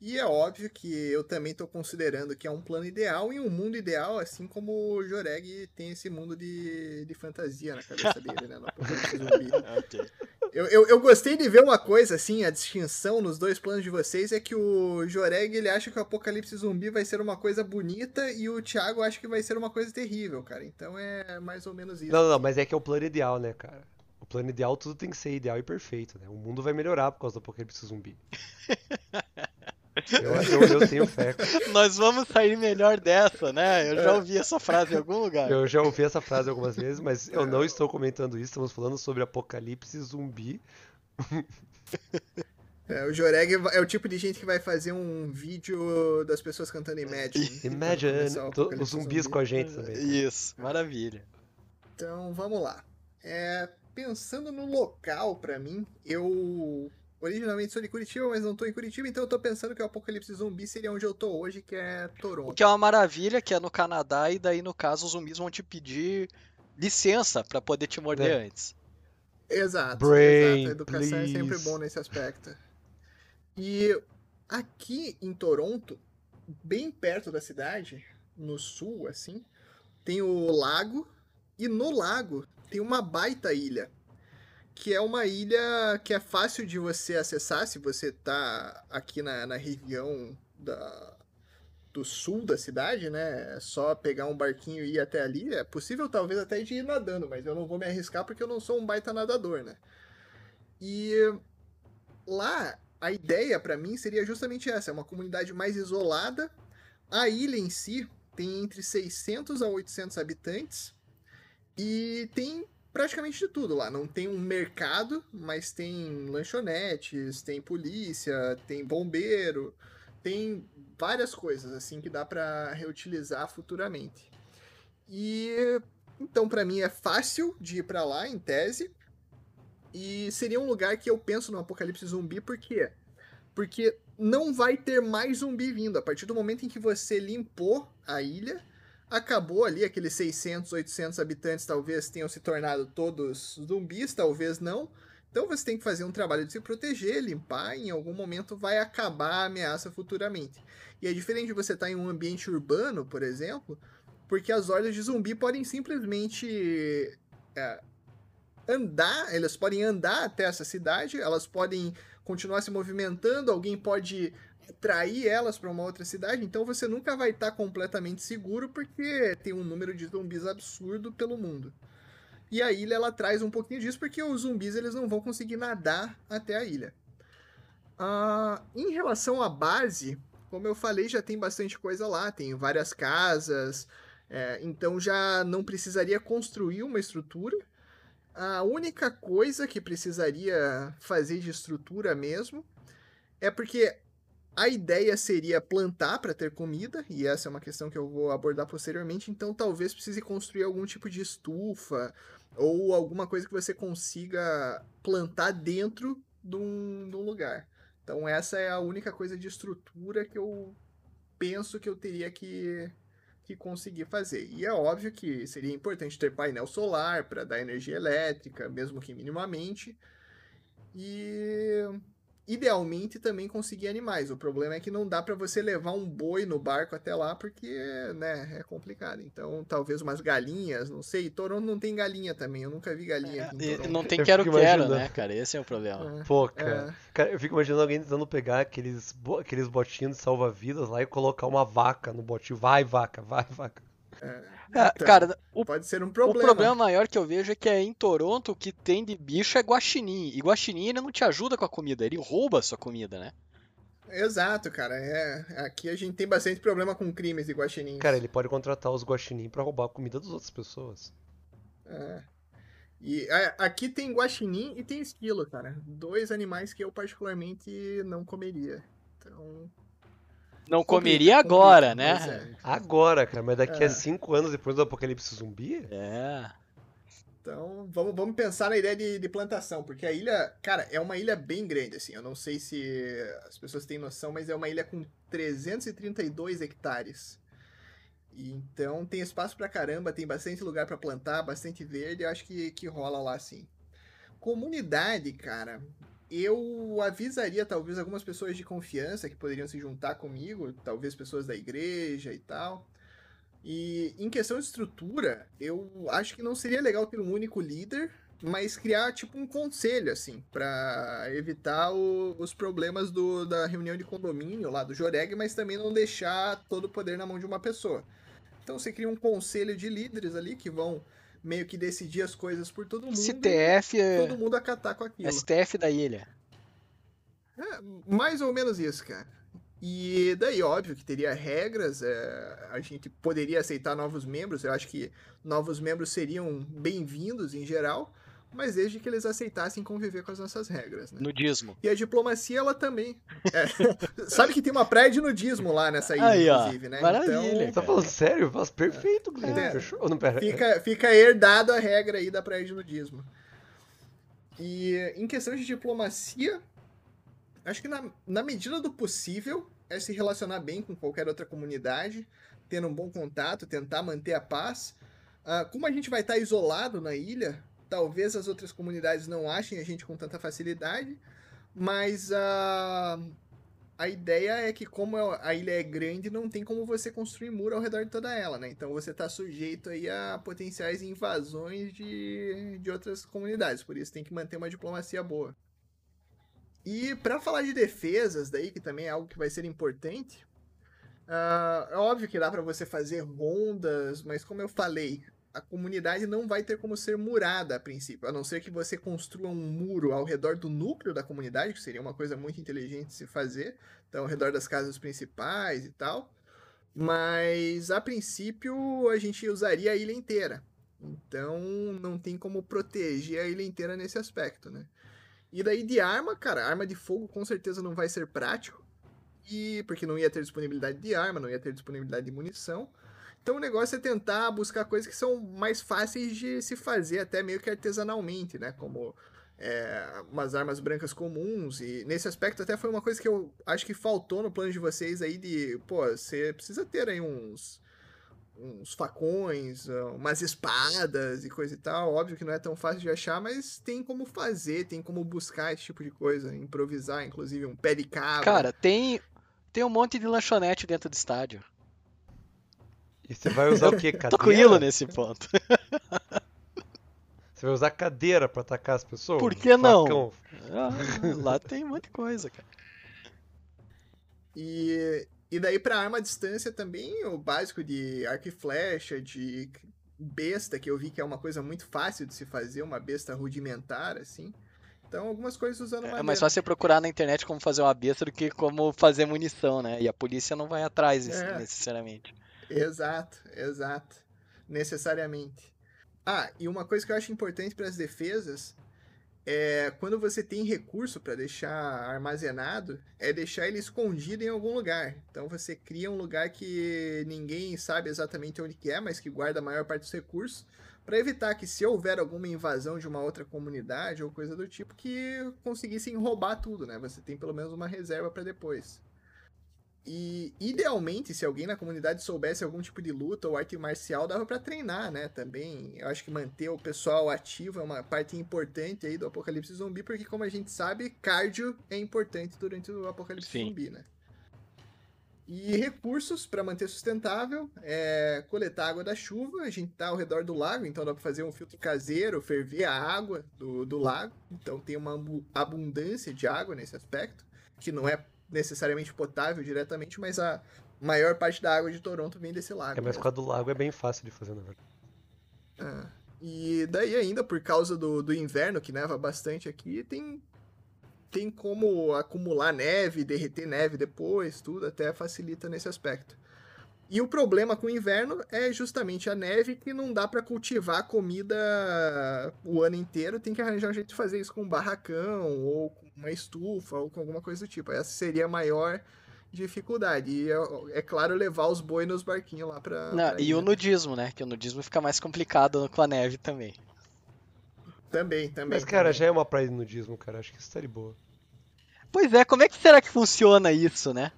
E é óbvio que eu também estou considerando que é um plano ideal e um mundo ideal, assim como o Joreg tem esse mundo de, de fantasia na cabeça dele, né? No Apocalipse Zumbi. ok. Eu, eu, eu gostei de ver uma coisa, assim, a distinção nos dois planos de vocês é que o Joreg, ele acha que o Apocalipse Zumbi vai ser uma coisa bonita e o Thiago acha que vai ser uma coisa terrível, cara. Então é mais ou menos isso. Não, não, mas é que é o plano ideal, né, cara? O plano ideal, tudo tem que ser ideal e perfeito, né? O mundo vai melhorar por causa do apocalipse zumbi. Eu, eu, eu tenho fé. Nós vamos sair melhor dessa, né? Eu já ouvi essa frase em algum lugar. Eu já ouvi essa frase algumas vezes, mas eu não estou comentando isso. Estamos falando sobre apocalipse zumbi. É, o Joreg é o tipo de gente que vai fazer um vídeo das pessoas cantando Imagine. Imagine, começar o os zumbis Zumbi. com a gente também. Isso, maravilha. Então vamos lá. É, pensando no local, pra mim, eu originalmente sou de Curitiba, mas não tô em Curitiba, então eu tô pensando que o Apocalipse Zumbi seria onde eu tô hoje, que é O Toronto. que é uma maravilha, que é no Canadá, e daí no caso os zumbis vão te pedir licença pra poder te morder É. antes. Exato, Brain, exato. A educação é sempre please. bom nesse aspecto. E aqui em Toronto, bem perto da cidade, no sul, assim, tem o lago, e no lago tem uma baita ilha. Que é uma ilha que é fácil de você acessar se você tá aqui na, na região da, do sul da cidade, né? É só pegar um barquinho e ir até ali. É possível, talvez, até de ir nadando, mas eu não vou me arriscar porque eu não sou um baita nadador, né? E lá, a ideia para mim seria justamente essa: é uma comunidade mais isolada. A ilha em si tem entre 600 a 800 habitantes e tem praticamente de tudo lá. Não tem um mercado, mas tem lanchonetes, tem polícia, tem bombeiro, tem várias coisas assim que dá para reutilizar futuramente. E então para mim é fácil de ir para lá em tese. E seria um lugar que eu penso no apocalipse zumbi por quê? Porque não vai ter mais zumbi vindo a partir do momento em que você limpou a ilha acabou ali, aqueles 600, 800 habitantes talvez tenham se tornado todos zumbis, talvez não. Então você tem que fazer um trabalho de se proteger, limpar, em algum momento vai acabar a ameaça futuramente. E é diferente de você estar em um ambiente urbano, por exemplo, porque as hordas de zumbi podem simplesmente é, andar, elas podem andar até essa cidade, elas podem continuar se movimentando, alguém pode trair elas para uma outra cidade, então você nunca vai estar tá completamente seguro porque tem um número de zumbis absurdo pelo mundo. E a ilha ela traz um pouquinho disso porque os zumbis eles não vão conseguir nadar até a ilha. Uh, em relação à base, como eu falei, já tem bastante coisa lá, tem várias casas, é, então já não precisaria construir uma estrutura. A única coisa que precisaria fazer de estrutura mesmo é porque a ideia seria plantar para ter comida, e essa é uma questão que eu vou abordar posteriormente, então talvez precise construir algum tipo de estufa ou alguma coisa que você consiga plantar dentro de um, de um lugar. Então essa é a única coisa de estrutura que eu penso que eu teria que, que conseguir fazer. E é óbvio que seria importante ter painel solar para dar energia elétrica, mesmo que minimamente. E idealmente também conseguir animais. O problema é que não dá para você levar um boi no barco até lá porque, né, é complicado. Então, talvez umas galinhas, não sei. Toronto não tem galinha também. Eu nunca vi galinha é, Não tem quero-quero, né, cara? Esse é o problema. É, Pô, cara, é. cara, eu fico imaginando alguém tentando pegar aqueles, aqueles botinhos de salva-vidas lá e colocar uma vaca no botinho. Vai, vaca, vai, vaca. É. É, então, cara, o, pode ser um problema. O problema maior que eu vejo é que é em Toronto o que tem de bicho é guaxinim. E guaxinim ele não te ajuda com a comida, ele rouba a sua comida, né? Exato, cara. É, aqui a gente tem bastante problema com crimes de guaxinins. Cara, ele pode contratar os guaxinim para roubar a comida das outras pessoas. É. E a, aqui tem guaxinim e tem esquilo, cara. Dois animais que eu particularmente não comeria. Então, não comeria agora, né? É. Agora, cara, mas daqui é. a cinco anos depois do apocalipse zumbi? É. Então, vamos, vamos pensar na ideia de, de, plantação, porque a ilha, cara, é uma ilha bem grande, assim. Eu não sei se as pessoas têm noção, mas é uma ilha com 332 hectares. Então, tem espaço pra caramba, tem bastante lugar para plantar, bastante verde, eu acho que, que rola lá, sim. Comunidade, cara, eu avisaria talvez algumas pessoas de confiança que poderiam se juntar comigo, talvez pessoas da igreja e tal. E em questão de estrutura, eu acho que não seria legal ter um único líder, mas criar tipo um conselho assim, para evitar o, os problemas do, da reunião de condomínio lá do Joreg, mas também não deixar todo o poder na mão de uma pessoa. Então você cria um conselho de líderes ali que vão meio que decidir as coisas por todo mundo. STF é... Todo mundo acatar com aquilo. STF da ilha. É, mais ou menos isso, cara. E daí, óbvio que teria regras, é, a gente poderia aceitar novos membros, eu acho que novos membros seriam bem-vindos em geral, mas desde que eles aceitassem conviver com as nossas regras. Né? Nudismo. E a diplomacia, ela também. É, sabe que tem uma praia de nudismo lá nessa ilha, Aí, inclusive, né? Maravilha. Então, tá falando sério? Faz perfeito, Glenn. É, Fechou? Não, pera. Fica, fica herdado a regra aí da praia de nudismo. E em questão de diplomacia, acho que na, na medida do possível é se relacionar bem com qualquer outra comunidade, tendo um bom contato, tentar manter a paz. Uh, como a gente vai estar isolado na ilha, Talvez as outras comunidades não achem a gente com tanta facilidade, mas a, a ideia é que, como a ilha é grande, não tem como você construir muro ao redor de toda ela, né? Então você está sujeito aí a potenciais invasões de, de outras comunidades, por isso tem que manter uma diplomacia boa. E para falar de defesas daí, que também é algo que vai ser importante, Uh, é óbvio que dá para você fazer rondas, mas como eu falei, a comunidade não vai ter como ser murada a princípio, a não ser que você construa um muro ao redor do núcleo da comunidade, que seria uma coisa muito inteligente de se fazer, então ao redor das casas principais e tal. Mas a princípio a gente usaria a ilha inteira. Então não tem como proteger a ilha inteira nesse aspecto, né? E daí de arma, cara, arma de fogo com certeza não vai ser prático. E porque não ia ter disponibilidade de arma, não ia ter disponibilidade de munição. Então o negócio é tentar buscar coisas que são mais fáceis de se fazer, até meio que artesanalmente, né? Como é, umas armas brancas comuns. E nesse aspecto até foi uma coisa que eu acho que faltou no plano de vocês aí de, pô, você precisa ter aí uns uns facões, umas espadas e coisa e tal. Óbvio que não é tão fácil de achar, mas tem como fazer, tem como buscar esse tipo de coisa, improvisar, inclusive um pé de cabra. Cara, tem tem um monte de lanchonete dentro do estádio. E você vai usar o quê? Cadeira? Tranquilo nesse ponto. Você vai usar cadeira para atacar as pessoas? Por que não? Ah, lá tem um monte de coisa, cara. E, e daí para arma à distância também, o básico de arco e flecha, de besta, que eu vi que é uma coisa muito fácil de se fazer, uma besta rudimentar, assim. Então, algumas coisas usando madeira. É mais fácil você procurar na internet como fazer uma besta do que como fazer munição, né? E a polícia não vai atrás é. necessariamente. Exato, exato. Necessariamente. Ah, e uma coisa que eu acho importante para as defesas é quando você tem recurso para deixar armazenado, é deixar ele escondido em algum lugar. Então você cria um lugar que ninguém sabe exatamente onde que é, mas que guarda a maior parte dos recursos, para evitar que se houver alguma invasão de uma outra comunidade ou coisa do tipo, que conseguissem roubar tudo, né? Você tem pelo menos uma reserva para depois. E, idealmente, se alguém na comunidade soubesse algum tipo de luta ou arte marcial, dava para treinar, né? Também, eu acho que manter o pessoal ativo é uma parte importante aí do apocalipse zumbi, porque como a gente sabe, cardio é importante durante o apocalipse Sim. zumbi, né? E recursos para manter sustentável, é coletar água da chuva, a gente tá ao redor do lago, então dá para fazer um filtro caseiro, ferver a água do, do lago, então tem uma abundância de água nesse aspecto, que não é necessariamente potável diretamente, mas a maior parte da água de Toronto vem desse lago. É, mas por causa do lago é bem fácil de fazer, na verdade. Ah, e daí ainda, por causa do, do inverno, que neva bastante aqui, tem, tem como acumular neve, derreter neve depois, tudo, até facilita nesse aspecto. E o problema com o inverno é justamente a neve que não dá para cultivar comida o ano inteiro, tem que arranjar um jeito de fazer isso com um barracão ou com uma estufa ou com alguma coisa do tipo. Essa seria a maior dificuldade. E é, é claro levar os boi nos barquinhos lá pra. Não, pra e o nudismo, né? Que o nudismo fica mais complicado com a neve também. Também, também. Mas, cara, também. já é uma praia de nudismo, cara. Acho que isso tá de boa. Pois é, como é que será que funciona isso, né?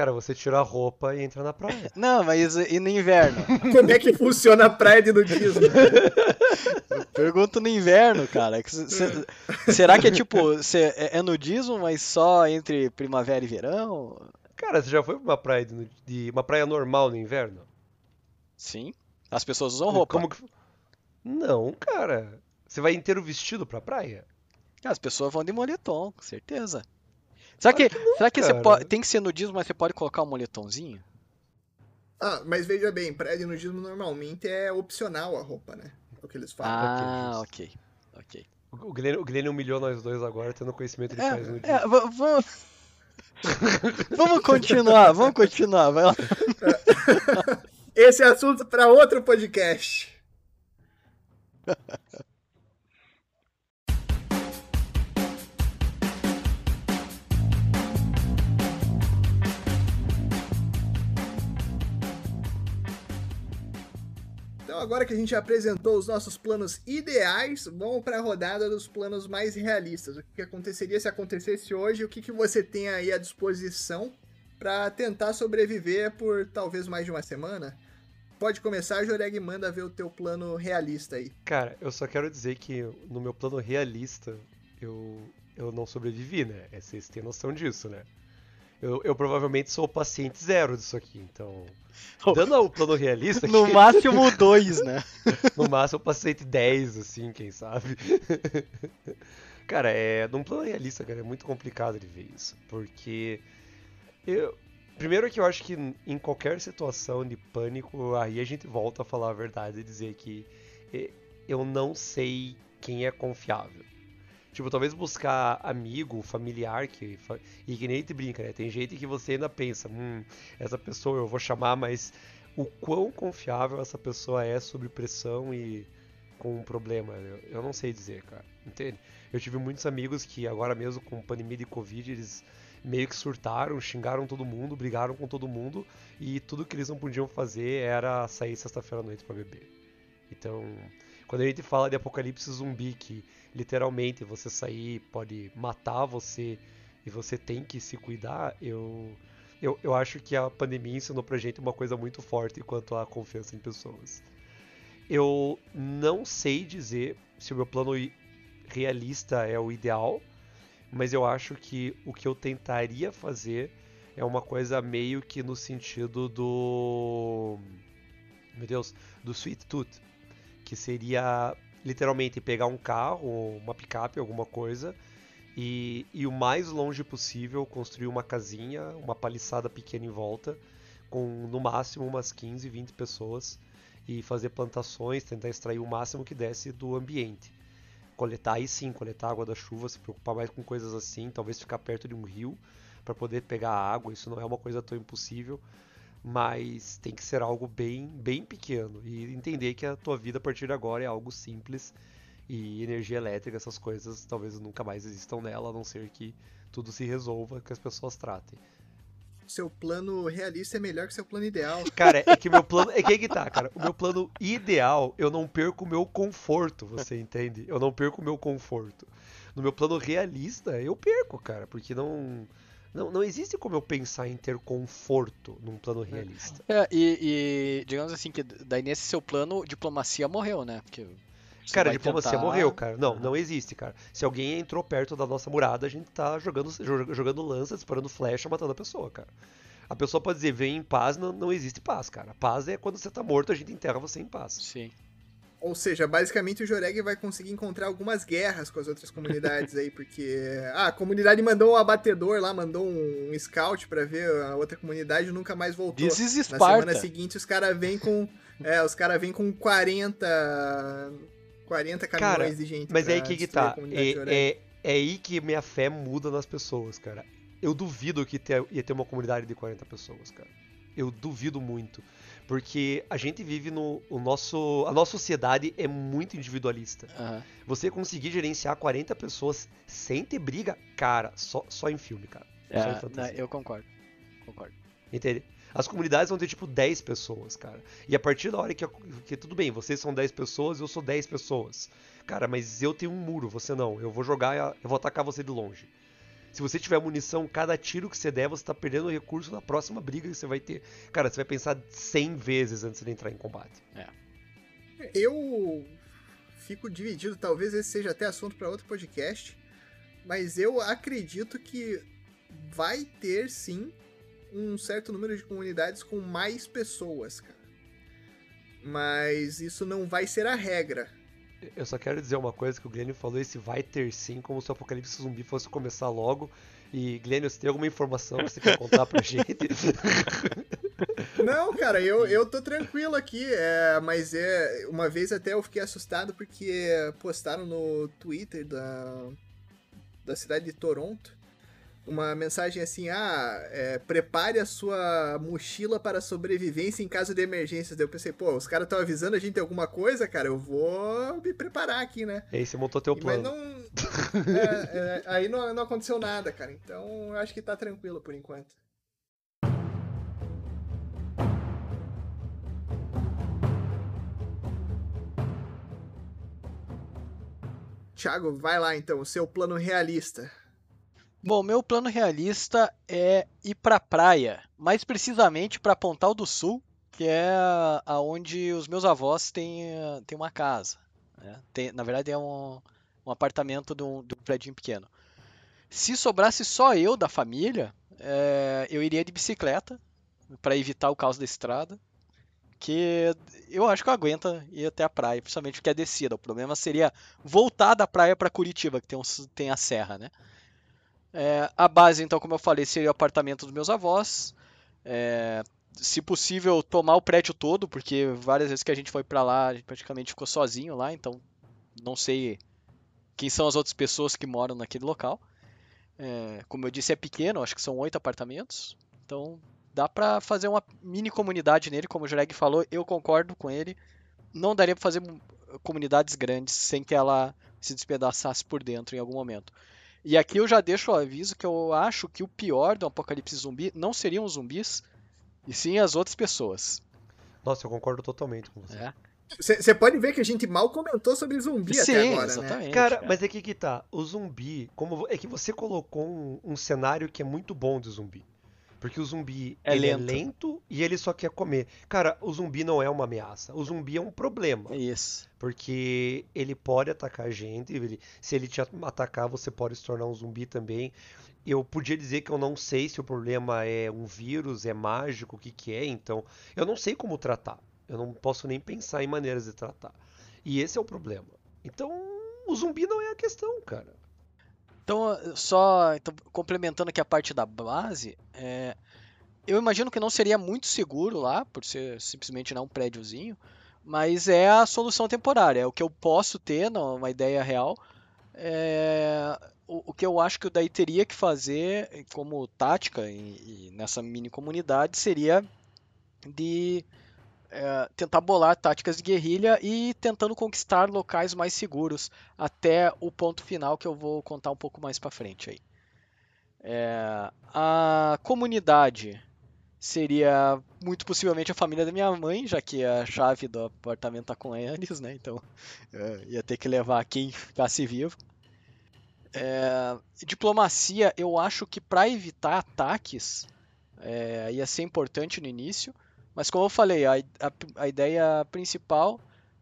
Cara, você tira a roupa e entra na praia. Não, mas e no inverno? Como é que funciona a praia de nudismo? Pergunto no inverno, cara. será que é tipo, cê, é, é nudismo, mas só entre primavera e verão? Cara, você já foi pra uma praia de, de uma praia normal no inverno? Sim. As pessoas usam roupa. Como que... Não, cara. Você vai inteiro vestido pra praia? As pessoas vão de moletom, com certeza. Será que, que não, será que você pode, tem que ser nudismo, mas você pode colocar um moletomzinho? Ah, mas veja bem, de nudismo normalmente é opcional a roupa, né? É o que eles falam. Ah, ok. Ok. O Guilherme, o Guilherme humilhou nós dois agora, tendo conhecimento de é, de nudismo. É, vamos... vamos continuar, vamos continuar, vai lá. Esse é assunto para outro podcast. agora que a gente apresentou os nossos planos ideais, vamos para a rodada dos planos mais realistas. O que aconteceria se acontecesse hoje? O que, que você tem aí à disposição para tentar sobreviver por talvez mais de uma semana? Pode começar, Joreg, manda ver o teu plano realista aí. Cara, eu só quero dizer que no meu plano realista eu, eu não sobrevivi, né? É, vocês têm noção disso, né? Eu, eu provavelmente sou o paciente zero disso aqui, então. Dando o plano realista. No que... máximo dois, né? no máximo o paciente 10, assim, quem sabe. cara, é. Num plano realista, cara, é muito complicado de ver isso. Porque. Eu, Primeiro que eu acho que em qualquer situação de pânico, aí a gente volta a falar a verdade e dizer que eu não sei quem é confiável. Tipo, talvez buscar amigo, familiar, que, e que nem te brinca, né? Tem gente que você ainda pensa, hum, essa pessoa eu vou chamar, mas o quão confiável essa pessoa é sob pressão e com um problema, eu, eu não sei dizer, cara, entende? Eu tive muitos amigos que agora mesmo com pandemia de Covid, eles meio que surtaram, xingaram todo mundo, brigaram com todo mundo e tudo que eles não podiam fazer era sair sexta-feira à noite para beber. Então, quando a gente fala de apocalipse zumbi, que literalmente você sair pode matar você e você tem que se cuidar, eu, eu, eu acho que a pandemia ensinou pra gente uma coisa muito forte quanto à confiança em pessoas. Eu não sei dizer se o meu plano realista é o ideal, mas eu acho que o que eu tentaria fazer é uma coisa meio que no sentido do. Meu Deus, do Sweet Tooth. Que seria literalmente pegar um carro, uma picape, alguma coisa, e, e o mais longe possível construir uma casinha, uma paliçada pequena em volta, com no máximo umas 15, 20 pessoas, e fazer plantações, tentar extrair o máximo que desse do ambiente. Coletar, aí sim, coletar água da chuva, se preocupar mais com coisas assim, talvez ficar perto de um rio para poder pegar água, isso não é uma coisa tão impossível, mas tem que ser algo bem, bem pequeno e entender que a tua vida a partir de agora é algo simples e energia elétrica, essas coisas talvez nunca mais existam nela, a não ser que tudo se resolva, que as pessoas tratem seu plano realista é melhor que seu plano ideal. Cara, é que meu plano. É que, é que tá, cara. O meu plano ideal, eu não perco o meu conforto, você entende? Eu não perco o meu conforto. No meu plano realista, eu perco, cara, porque não. Não, não existe como eu pensar em ter conforto num plano realista. É, e, e digamos assim, que daí nesse seu plano, diplomacia morreu, né? Porque cara, a diplomacia tentar... morreu, cara. Não, não existe, cara. Se alguém entrou perto da nossa murada, a gente tá jogando, jogando lança, disparando flecha, matando a pessoa, cara. A pessoa pode dizer, vem em paz, não, não existe paz, cara. Paz é quando você tá morto, a gente enterra você em paz. Sim. Ou seja, basicamente o Joreg vai conseguir encontrar algumas guerras com as outras comunidades aí, porque ah, a comunidade mandou um abatedor lá, mandou um scout para ver a outra comunidade nunca mais voltou. This is Na semana seguinte os caras vêm com é, os caras vêm com 40 40 caminhões cara, de gente. Mas é aí que, que tá. É, é, é, aí que minha fé muda nas pessoas, cara. Eu duvido que ter, ia ter uma comunidade de 40 pessoas, cara. Eu duvido muito. Porque a gente vive no. O nosso, a nossa sociedade é muito individualista. Uhum. Você conseguir gerenciar 40 pessoas sem ter briga, cara, só, só em filme, cara. É, eu concordo. Concordo. Entende? As comunidades vão ter tipo 10 pessoas, cara. E a partir da hora que, que tudo bem, vocês são 10 pessoas, eu sou 10 pessoas. Cara, mas eu tenho um muro, você não. Eu vou jogar, eu vou atacar você de longe. Se você tiver munição, cada tiro que você der, você tá perdendo recurso na próxima briga que você vai ter. Cara, você vai pensar 100 vezes antes de entrar em combate. É. Eu fico dividido, talvez esse seja até assunto para outro podcast, mas eu acredito que vai ter sim um certo número de comunidades com mais pessoas, cara. Mas isso não vai ser a regra. Eu só quero dizer uma coisa que o Glênio falou, esse vai ter sim, como se o Apocalipse Zumbi fosse começar logo. E, Glênio, você tem alguma informação que você quer contar pra gente? Não, cara, eu, eu tô tranquilo aqui, é, mas é uma vez até eu fiquei assustado porque postaram no Twitter da, da cidade de Toronto uma mensagem assim: ah, é, prepare a sua mochila para sobrevivência em caso de emergências. Daí eu pensei, pô, os caras estão avisando a gente de alguma coisa, cara, eu vou me preparar aqui, né? E aí você montou teu plano. Mas não. é, é, aí não, não aconteceu nada, cara. Então eu acho que tá tranquilo por enquanto. Thiago, vai lá então, o seu plano realista. Bom, meu plano realista é ir para a praia, mais precisamente para Pontal do Sul, que é aonde os meus avós têm, têm uma casa. Né? Tem, na verdade, é um, um apartamento de um, de um prédio pequeno. Se sobrasse só eu da família, é, eu iria de bicicleta para evitar o caos da estrada. Que eu acho que eu aguento ir até a praia, principalmente porque é descida. O problema seria voltar da praia para Curitiba, que tem, um, tem a serra, né? É, a base, então, como eu falei, seria o apartamento dos meus avós. É, se possível, tomar o prédio todo, porque várias vezes que a gente foi para lá, a gente praticamente ficou sozinho lá, então não sei quem são as outras pessoas que moram naquele local. É, como eu disse, é pequeno, acho que são oito apartamentos, então dá para fazer uma mini comunidade nele, como o Joreg falou, eu concordo com ele. Não daria para fazer comunidades grandes sem que ela se despedaçasse por dentro em algum momento. E aqui eu já deixo o aviso que eu acho que o pior do apocalipse zumbi não seriam os zumbis, e sim as outras pessoas. Nossa, eu concordo totalmente com você. É. Você pode ver que a gente mal comentou sobre zumbi Sim, até agora, né? exatamente. Cara, mas é que que tá. O zumbi, como é que você colocou um, um cenário que é muito bom de zumbi. Porque o zumbi É ele lento. é lento e ele só quer comer. Cara, o zumbi não é uma ameaça. O zumbi é um problema. É isso. Porque ele pode atacar a gente. ele- se ele te atacar, você pode se tornar um zumbi também. Eu podia dizer que eu não sei se o problema é um vírus, é mágico, o que que é. Então, eu não sei como tratar. Eu não posso nem pensar em maneiras de tratar. E esse é o problema. Então, o zumbi não é a questão, cara. Então, só então, complementando aqui a parte da base, é, eu imagino que não seria muito seguro lá, por ser simplesmente não um prédiozinho, mas é a solução temporária, é o que eu posso ter, não, uma ideia real. É, o, o que eu acho que eu daí teria que fazer como tática e, e nessa mini comunidade seria de é, tentar bolar táticas de guerrilha e tentando conquistar locais mais seguros até o ponto final que eu vou contar um pouco mais para frente aí. É, a comunidade seria muito possivelmente a família da minha mãe, já que a chave do apartamento tá com eles, né? Então é, ia ter que levar quem ficasse vivo. É, diplomacia, eu acho que para evitar ataques é, ia ser importante no início, mas como eu falei, a, a, a ideia principal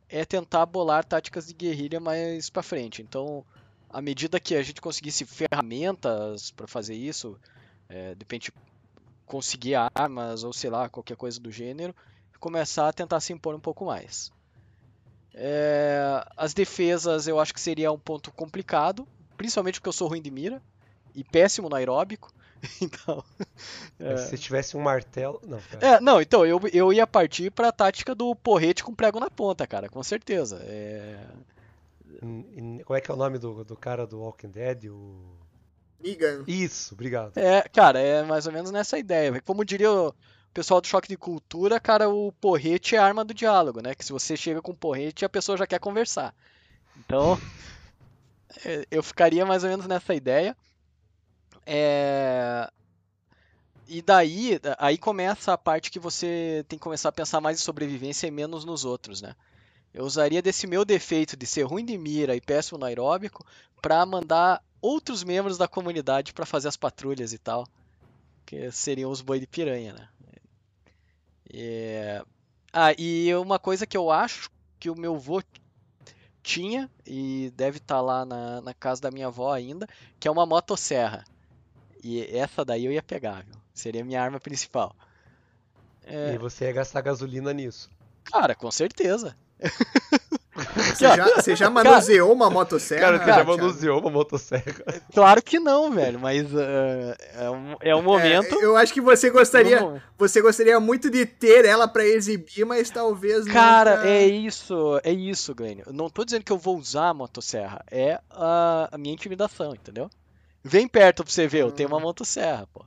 é tentar bolar táticas de guerrilha mais para frente. Então, à medida que a gente conseguisse ferramentas para fazer isso, é, de repente conseguir armas ou sei lá, qualquer coisa do gênero, começar a tentar se impor um pouco mais. É, as defesas eu acho que seria um ponto complicado, principalmente porque eu sou ruim de mira e péssimo no aeróbico. Então, Mas Se tivesse um martelo. Não, é, não, então eu, eu ia partir pra tática do porrete com prego na ponta, cara, com certeza. É, Como é que é o nome do, do cara do Walking Dead? O... Negan. Isso, obrigado. é, cara, é mais ou menos nessa ideia. Como diria o pessoal do choque de cultura, cara, o porrete é a arma do diálogo, né? Que se você chega com porrete, a pessoa já quer conversar. Então, é, eu ficaria mais ou menos nessa ideia. É, E daí, aí começa a parte que você tem que começar a pensar mais em sobrevivência e menos nos outros, né? Eu usaria desse meu defeito de ser ruim de mira e péssimo no aeróbico para mandar outros membros da comunidade para fazer as patrulhas e tal, que seriam os boi de piranha, né? É, Ah, e uma coisa que eu acho que o meu vô tinha e deve estar lá na, na casa da minha avó ainda, que é uma motosserra. E essa daí eu ia pegar, viu? Seria a minha arma principal. É, E você ia gastar gasolina nisso. cara, com certeza. Você já, você já manuseou uma motosserra? Cara, você já Thiago? manuseou uma motosserra. Claro que não, velho, mas ah, é, um, é um momento. É, eu acho que você gostaria, um momento. você gostaria muito de ter ela pra exibir, mas talvez não Cara, pra- é isso, é isso, Glenn. Eu não tô dizendo que eu vou usar a motosserra, é a, a minha intimidação, entendeu? Vem perto pra você ver, eu tenho uma motosserra, pô.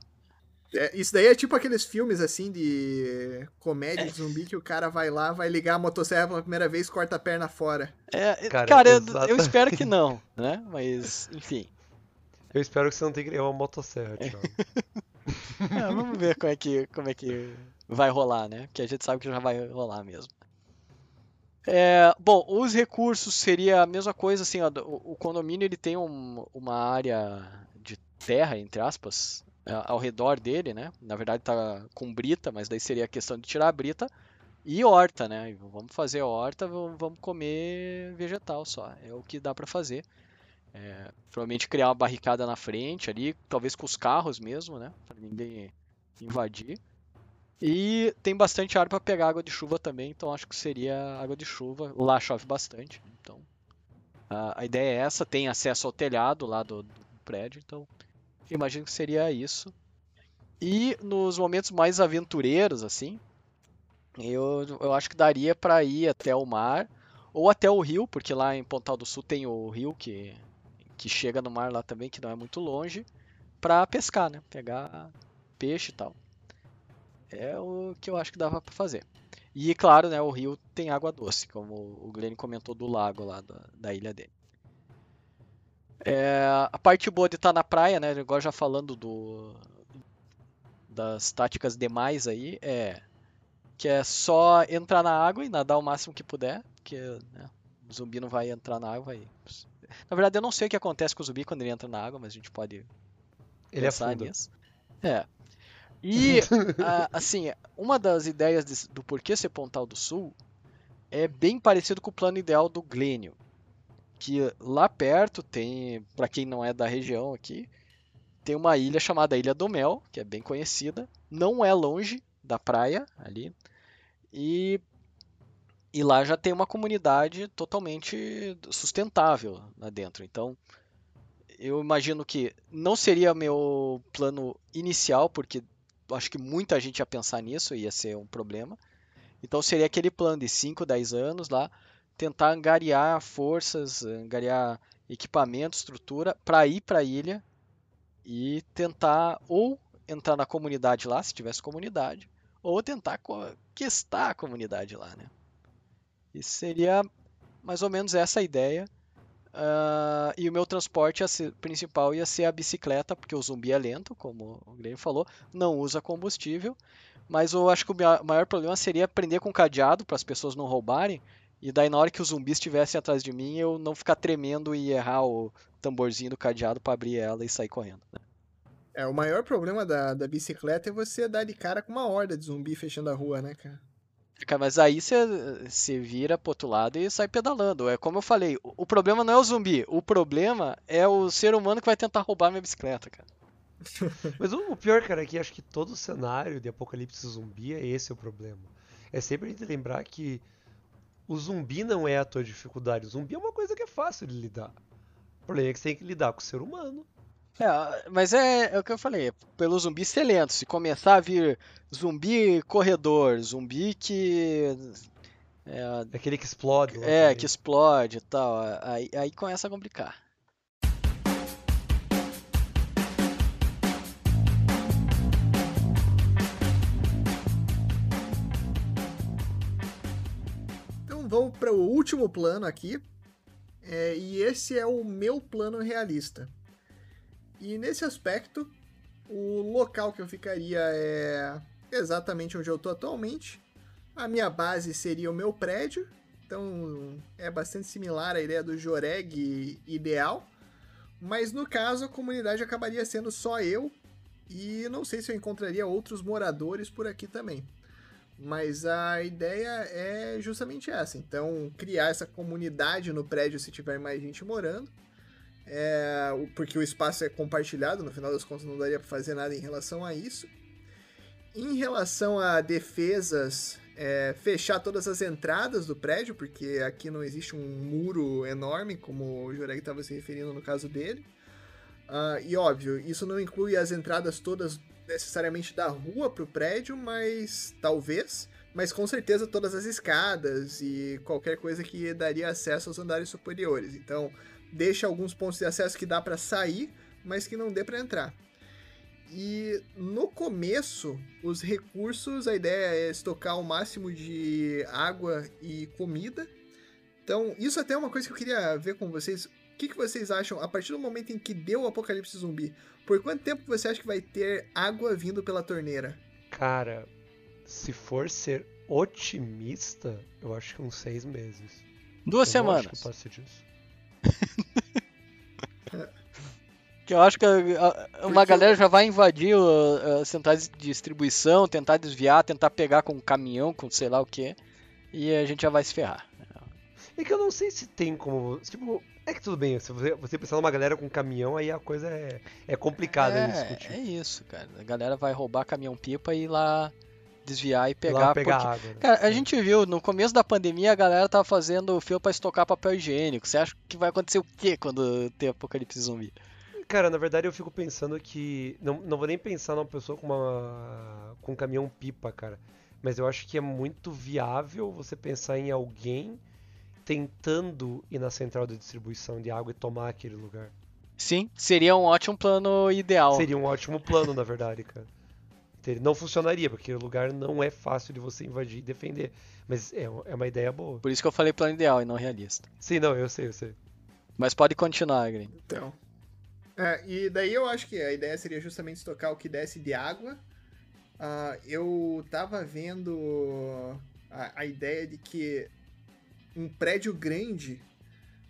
É, isso daí é tipo aqueles filmes assim de comédia de zumbi que o cara vai lá, vai ligar a motosserra pela primeira vez, corta a perna fora. É, Cara, cara, eu, eu espero que não, né? Mas, enfim. Eu espero que você não tenha que levar uma motosserra, Thiago. É, vamos ver como é, que, como é que vai rolar, né? Que a gente sabe que já vai rolar mesmo. É, bom, os recursos seria a mesma coisa, assim, ó, o, o condomínio ele tem um- uma área de terra, entre aspas, ao redor dele, né? Na verdade tá com brita, mas daí seria a questão de tirar a brita e horta, né? Vamos fazer horta, vamos comer vegetal só, é o que dá pra fazer. É, provavelmente criar uma barricada na frente ali, talvez com os carros mesmo, né? Pra ninguém invadir. E tem bastante área para pegar água de chuva também, então acho que seria água de chuva. Lá chove bastante, então a, ideia é essa. Tem acesso ao telhado lá do, do prédio, então imagino que seria isso. E nos momentos mais aventureiros, assim, eu, eu acho que daria para ir até o mar ou até o rio, porque lá em Pontal do Sul tem o rio que, que chega no mar lá também, que não é muito longe, para pescar, né? Pegar peixe e tal. É o que eu acho que dava para fazer. E claro, né, o rio tem água doce, como o Glenn comentou do lago lá da, da ilha dele. É, a parte boa de estar tá na praia, né, agora já falando do, das táticas demais aí, é que é só entrar na água e nadar o máximo que puder, porque né, o zumbi não vai entrar na água. Vai... Na verdade, eu não sei o que acontece com o zumbi quando ele entra na água, mas a gente pode ele pensar afunda. nisso. É. E, a, assim, uma das ideias de, do porquê ser Pontal do Sul é bem parecido com o plano ideal do Glênio. Que lá perto tem, para quem não é da região aqui, tem uma ilha chamada Ilha do Mel, que é bem conhecida. Não é longe da praia ali. E, e lá já tem uma comunidade totalmente sustentável lá dentro. Então, eu imagino que não seria meu plano inicial, porque acho que muita gente ia pensar nisso, ia ser um problema. Então seria aquele plano de 5, 10 anos lá, tentar angariar forças, angariar equipamento, estrutura para ir para a ilha e tentar ou entrar na comunidade lá, se tivesse comunidade, ou tentar conquistar a comunidade lá, né? Isso seria mais ou menos essa a ideia. Uh, e o meu transporte principal ia ser a bicicleta, porque o zumbi é lento, como o Guilherme falou, não usa combustível. Mas eu acho que o maior problema seria prender com cadeado para as pessoas não roubarem. E daí, na hora que os zumbis estivessem atrás de mim, eu não ficar tremendo e errar o tamborzinho do cadeado para abrir ela e sair correndo. Né? É, o maior problema da, da bicicleta é você dar de cara com uma horda de zumbi fechando a rua, né, cara? Mas aí você vira pro outro lado e sai pedalando. É como eu falei, o problema não é o zumbi, o problema é o ser humano que vai tentar roubar minha bicicleta, cara. Mas o pior, cara, é que acho que todo cenário de apocalipse zumbi é esse o problema. É sempre a gente lembrar que o zumbi não é a tua dificuldade. O zumbi é uma coisa que é fácil de lidar. O problema é que você tem que lidar com o ser humano. É, mas é, é, o que eu falei, pelo zumbi ser lento. Se começar a vir zumbi corredor, zumbi que. É, Aquele que explode. É, também. que explode e tal. Aí, aí começa a complicar. Então vamos para o último plano aqui. É, e esse é o meu plano realista. E nesse aspecto, o local que eu ficaria é exatamente onde eu estou atualmente. A minha base seria o meu prédio, então é bastante similar à ideia do Joreg ideal. Mas no caso, a comunidade acabaria sendo só eu, e não sei se eu encontraria outros moradores por aqui também. Mas a ideia é justamente essa. Então, criar essa comunidade no prédio se tiver mais gente morando é, porque o espaço é compartilhado, no final das contas não daria para fazer nada em relação a isso. Em relação a defesas, é, fechar todas as entradas do prédio, porque aqui não existe um muro enorme, como o Joreg estava se referindo no caso dele. Uh, e óbvio, isso não inclui as entradas todas necessariamente da rua para o prédio, mas talvez. Mas com certeza todas as escadas e qualquer coisa que daria acesso aos andares superiores. Então, deixa alguns pontos de acesso que dá para sair, mas que não dê para entrar. E no começo, os recursos, a ideia é estocar o máximo de água e comida. Então, isso até é uma coisa que eu queria ver com vocês. O que, que vocês acham a partir do momento em que deu o apocalipse zumbi? Por quanto tempo você acha que vai ter água vindo pela torneira? Cara, se for ser otimista, eu acho que uns seis meses. Duas eu semanas. Acho que passe disso. que eu acho que uma galera já vai invadir as centrais de distribuição, tentar desviar, tentar pegar com um caminhão, com sei lá o que, e a gente já vai se ferrar. É que eu não sei se tem como. Tipo, é que tudo bem, se você, você pensar numa galera com caminhão, aí a coisa é, é complicada é, de discutir. É isso, cara. A galera vai roubar caminhão-pipa e ir lá desviar e pegar. pegar porque, água, né? Cara, a gente viu, no começo da pandemia a galera tava fio para estocar papel higiênico. Você acha que vai acontecer o quê quando tem apocalipse zumbi? Cara, na verdade eu fico pensando que. Não, não vou nem pensar numa pessoa com uma. com um caminhão pipa, cara. Mas eu acho que é muito viável você pensar em alguém tentando ir na central de distribuição de água e tomar aquele lugar. Sim, seria um ótimo plano ideal. Seria um ótimo plano, na verdade, cara. Não funcionaria, porque o lugar não é fácil de você invadir e defender. Mas é, é uma ideia boa. Por isso que eu falei plano ideal e não realista. Sim, não, eu sei, eu sei. Mas pode continuar, Green. Então. É, e daí eu acho que a ideia seria justamente estocar o que desce de água. Uh, eu tava vendo a, a ideia de que um prédio grande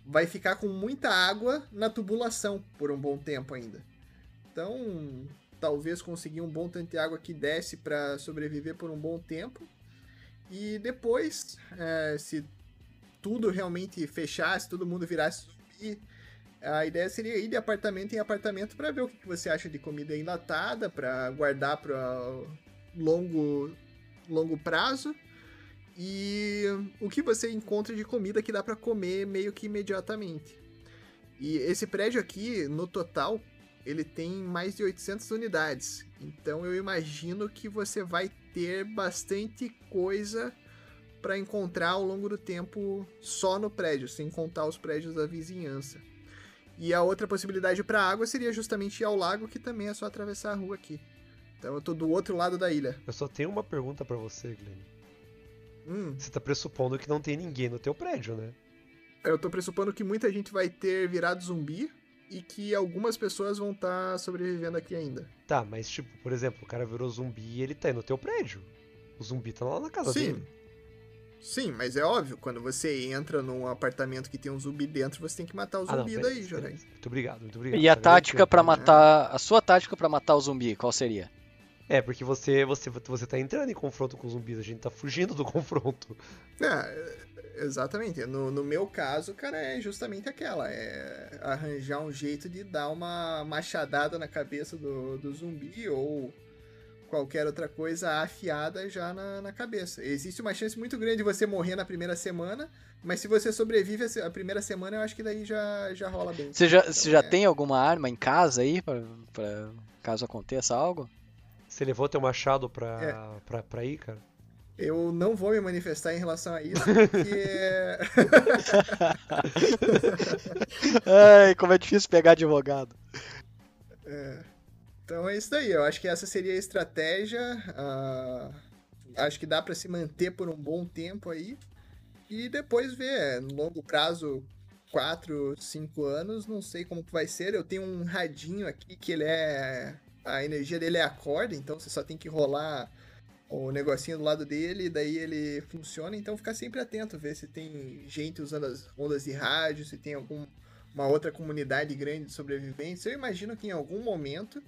vai ficar com muita água na tubulação por um bom tempo ainda. Então, talvez conseguir um bom tanto de água que desce para sobreviver por um bom tempo. E depois, é, se tudo realmente fechasse, todo mundo virasse zumbi, a ideia seria ir de apartamento em apartamento para ver o que você acha de comida enlatada, para guardar para longo, longo prazo. E o que você encontra de comida que dá para comer meio que imediatamente. E esse prédio aqui, no total, ele tem mais de 800 unidades. Então eu imagino que você vai ter bastante coisa para encontrar ao longo do tempo só no prédio, sem contar os prédios da vizinhança. E a outra possibilidade para água seria justamente ir ao lago, que também é só atravessar a rua aqui. Então eu tô do outro lado da ilha. Eu só tenho uma pergunta para você, Glenn. Hum. Você tá pressupondo que não tem ninguém no teu prédio, né? Eu tô pressupondo que muita gente vai ter virado zumbi e que algumas pessoas vão estar tá sobrevivendo aqui ainda. Tá, mas tipo, por exemplo, o cara virou zumbi e ele tá aí no teu prédio. O zumbi tá lá na casa Sim. dele. Sim, mas é óbvio, quando você entra num apartamento que tem um zumbi dentro, você tem que matar o zumbi ah, não, daí, Jorei. Muito obrigado, muito obrigado. E a tática para matar. A sua tática para matar o zumbi, qual seria? É, porque você, você, você tá entrando em confronto com os zumbis, a gente tá fugindo do confronto. É, exatamente. No, no meu caso, cara, é justamente aquela. É arranjar um jeito de dar uma machadada na cabeça do, do zumbi ou qualquer outra coisa afiada já na, na cabeça. Existe uma chance muito grande de você morrer na primeira semana, mas se você sobrevive a primeira semana, eu acho que daí já, já rola bem. Você já, então, você já é... tem alguma arma em casa aí, pra, pra caso aconteça algo? Você levou teu machado pra, é. pra, pra ir, cara? Eu não vou me manifestar em relação a isso, porque. Ai, como é difícil pegar advogado. É. Então é isso aí. Eu acho que essa seria a estratégia. Uh, acho que dá para se manter por um bom tempo aí. E depois ver, no longo prazo, 4, 5 anos, não sei como que vai ser. Eu tenho um radinho aqui que ele é a energia dele é a corda, então você só tem que rolar o negocinho do lado dele, daí ele funciona, então ficar sempre atento, ver se tem gente usando as ondas de rádio, se tem alguma outra comunidade grande de sobreviventes. Eu imagino que em algum momento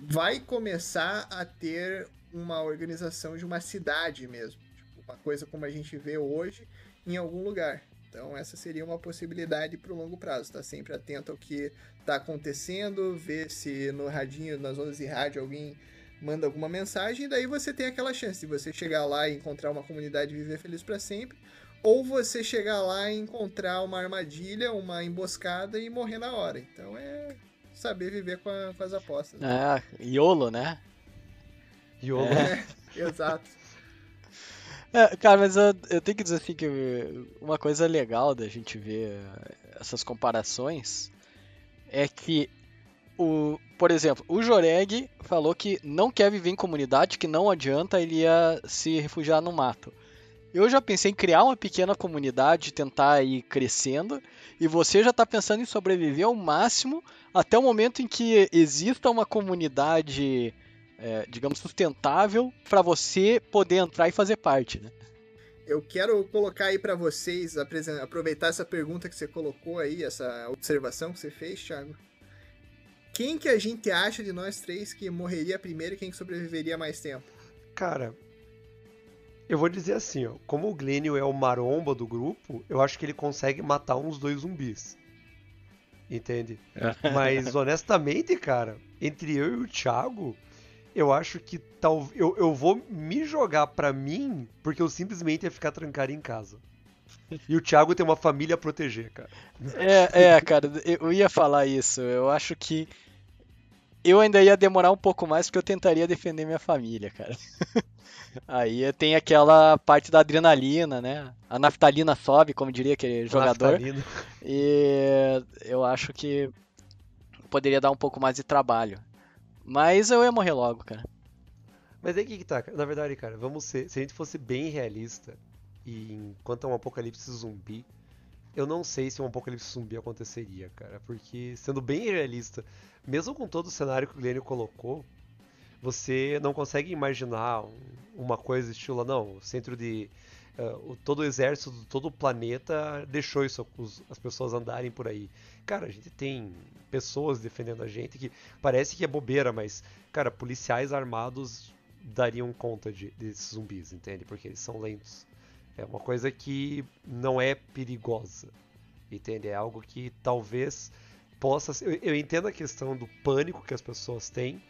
vai começar a ter uma organização de uma cidade mesmo, tipo, uma coisa como a gente vê hoje em algum lugar. Então essa seria uma possibilidade para o longo prazo. Estar tá sempre atento ao que está acontecendo, ver se no radinho, nas ondas de rádio, alguém manda alguma mensagem, e daí você tem aquela chance de você chegar lá e encontrar uma comunidade e viver feliz para sempre, ou você chegar lá e encontrar uma armadilha, uma emboscada e morrer na hora. Então é saber viver com, a, com as apostas. Né? Ah, YOLO, né? YOLO. É, exato. É, cara, mas eu, eu, tenho que dizer assim que uma coisa legal da gente ver essas comparações é que o, por exemplo, o Joreg falou que não quer viver em comunidade, que não adianta, ele ia se refugiar no mato. Eu já pensei em criar uma pequena comunidade, tentar ir crescendo, e você já está pensando em sobreviver ao máximo até o momento em que exista uma comunidade é, digamos, sustentável para você poder entrar e fazer parte, né? Eu quero colocar aí para vocês, aproveitar essa pergunta que você colocou aí, essa observação que você fez, Thiago. Quem que a gente acha de nós três que morreria primeiro e quem que sobreviveria mais tempo? Cara, eu vou dizer assim, ó, como o Glênio é o maromba do grupo, eu acho que ele consegue matar uns dois zumbis. Entende? Mas honestamente, cara, entre eu e o Thiago, eu acho que tal eu, eu vou me jogar pra mim porque eu simplesmente ia ficar trancado em casa. E o Thiago tem uma família a proteger, cara. É, é, cara, eu ia falar isso. Eu acho que eu ainda ia demorar um pouco mais porque eu tentaria defender minha família, cara. Aí tem aquela parte da adrenalina, né? A naftalina sobe, como diria aquele jogador. Naftalina. E eu acho que poderia dar um pouco mais de trabalho. Mas eu ia morrer logo, cara. Mas aí que, que tá? Na verdade, cara, vamos ser. Se a gente fosse bem realista, e enquanto é um apocalipse zumbi, eu não sei se um apocalipse zumbi aconteceria, cara. Porque, sendo bem realista, mesmo com todo o cenário que o Guilherme colocou, você não consegue imaginar uma coisa estilo, não, o centro de. Uh, todo o exército, todo o planeta deixou isso, os, as pessoas andarem por aí. Cara, a gente tem pessoas defendendo a gente que parece que é bobeira, mas, cara, policiais armados dariam conta de, desses zumbis, entende? Porque eles são lentos. É uma coisa que não é perigosa, entende? É algo que talvez possa. Eu, eu entendo a questão do pânico que as pessoas têm,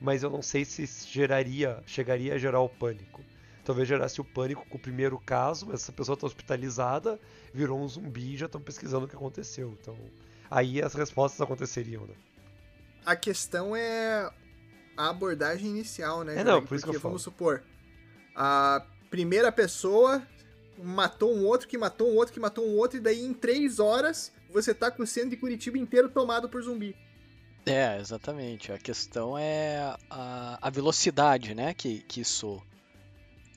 mas eu não sei se geraria, chegaria a gerar o pânico. Talvez gerasse o pânico com o primeiro caso, mas essa pessoa está hospitalizada, virou um zumbi e já estão pesquisando o que aconteceu. Então, aí as respostas aconteceriam, né? A questão é a abordagem inicial, né? É, não, por isso que eu vamos supor, a primeira pessoa matou um outro que matou um outro que matou um outro, e daí em três horas você tá com o centro de Curitiba inteiro tomado por zumbi. É, exatamente. A questão é a, a velocidade, né, que, que isso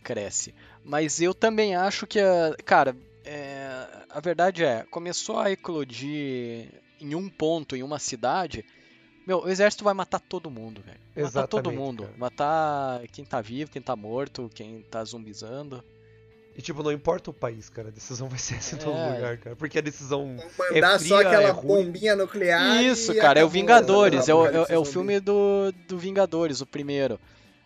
cresce. Mas eu também acho que, a, cara, é, a verdade é, começou a eclodir em um ponto, em uma cidade, meu, o exército vai matar todo mundo, velho. Matar todo mundo. Cara. Matar quem tá vivo, quem tá morto, quem tá zumbizando. E tipo, não importa o país, cara, a decisão vai ser essa em todo é. lugar, cara. Porque a decisão. Mandar é fria, só aquela é bombinha nuclear. Isso, cara, é o Vingadores. É o, é, é o filme do, do Vingadores, o primeiro.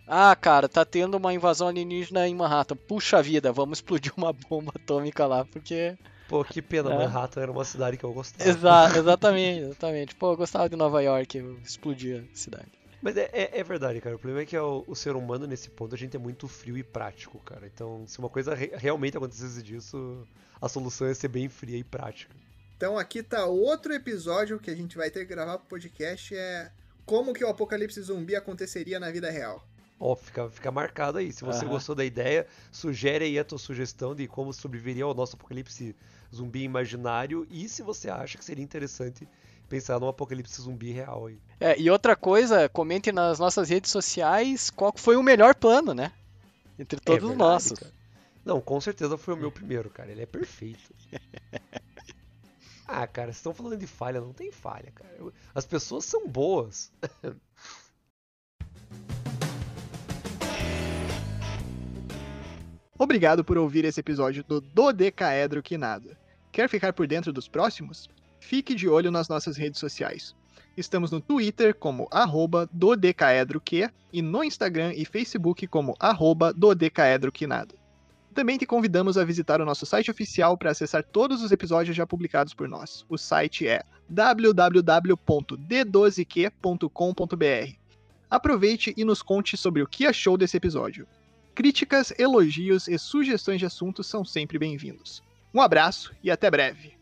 Ah, cara, tá tendo uma invasão alienígena em Manhattan. Puxa vida, vamos explodir uma bomba atômica lá, porque. Pô, que pena, é. Manhattan era uma cidade que eu gostava. Exa exatamente, exatamente. Pô, eu gostava de Nova York, eu explodia a cidade. Mas é, é, é, verdade, cara. O problema é que o, o, ser humano, nesse ponto, a gente é muito frio e prático, cara. Então, se uma coisa re realmente acontecesse disso, a solução é ser bem fria e prática. Então, aqui tá outro episódio que a gente vai ter que gravar pro podcast, é como que o apocalipse zumbi aconteceria na vida real. Ó, fica, fica marcado aí. Se você uhum. gostou da ideia, sugere aí a tua sugestão de como sobreviveria ao nosso apocalipse zumbi imaginário e se você acha que seria interessante pensar num apocalipse zumbi real aí. É, e outra coisa, comente nas nossas redes sociais qual foi o melhor plano, né? Entre todos é verdade, os nossos. Cara. Não, com certeza foi o meu primeiro, cara. Ele é perfeito. ah, cara, vocês estão falando de falha, não tem falha, cara. As pessoas são boas. Obrigado por ouvir esse episódio do Dodecaedro Que Nada. Quer ficar por dentro dos próximos? Fique de olho nas nossas redes sociais. Estamos no Twitter como arroba dodecaedroque e no Instagram e Facebook como arroba dodecaedroquenada. Também te convidamos a visitar o nosso site oficial para acessar todos os episódios já publicados por nós. O site é www.d12q.com.br. Aproveite e nos conte sobre o que achou desse episódio. Críticas, elogios e sugestões de assuntos são sempre bem-vindos. Um abraço e até breve!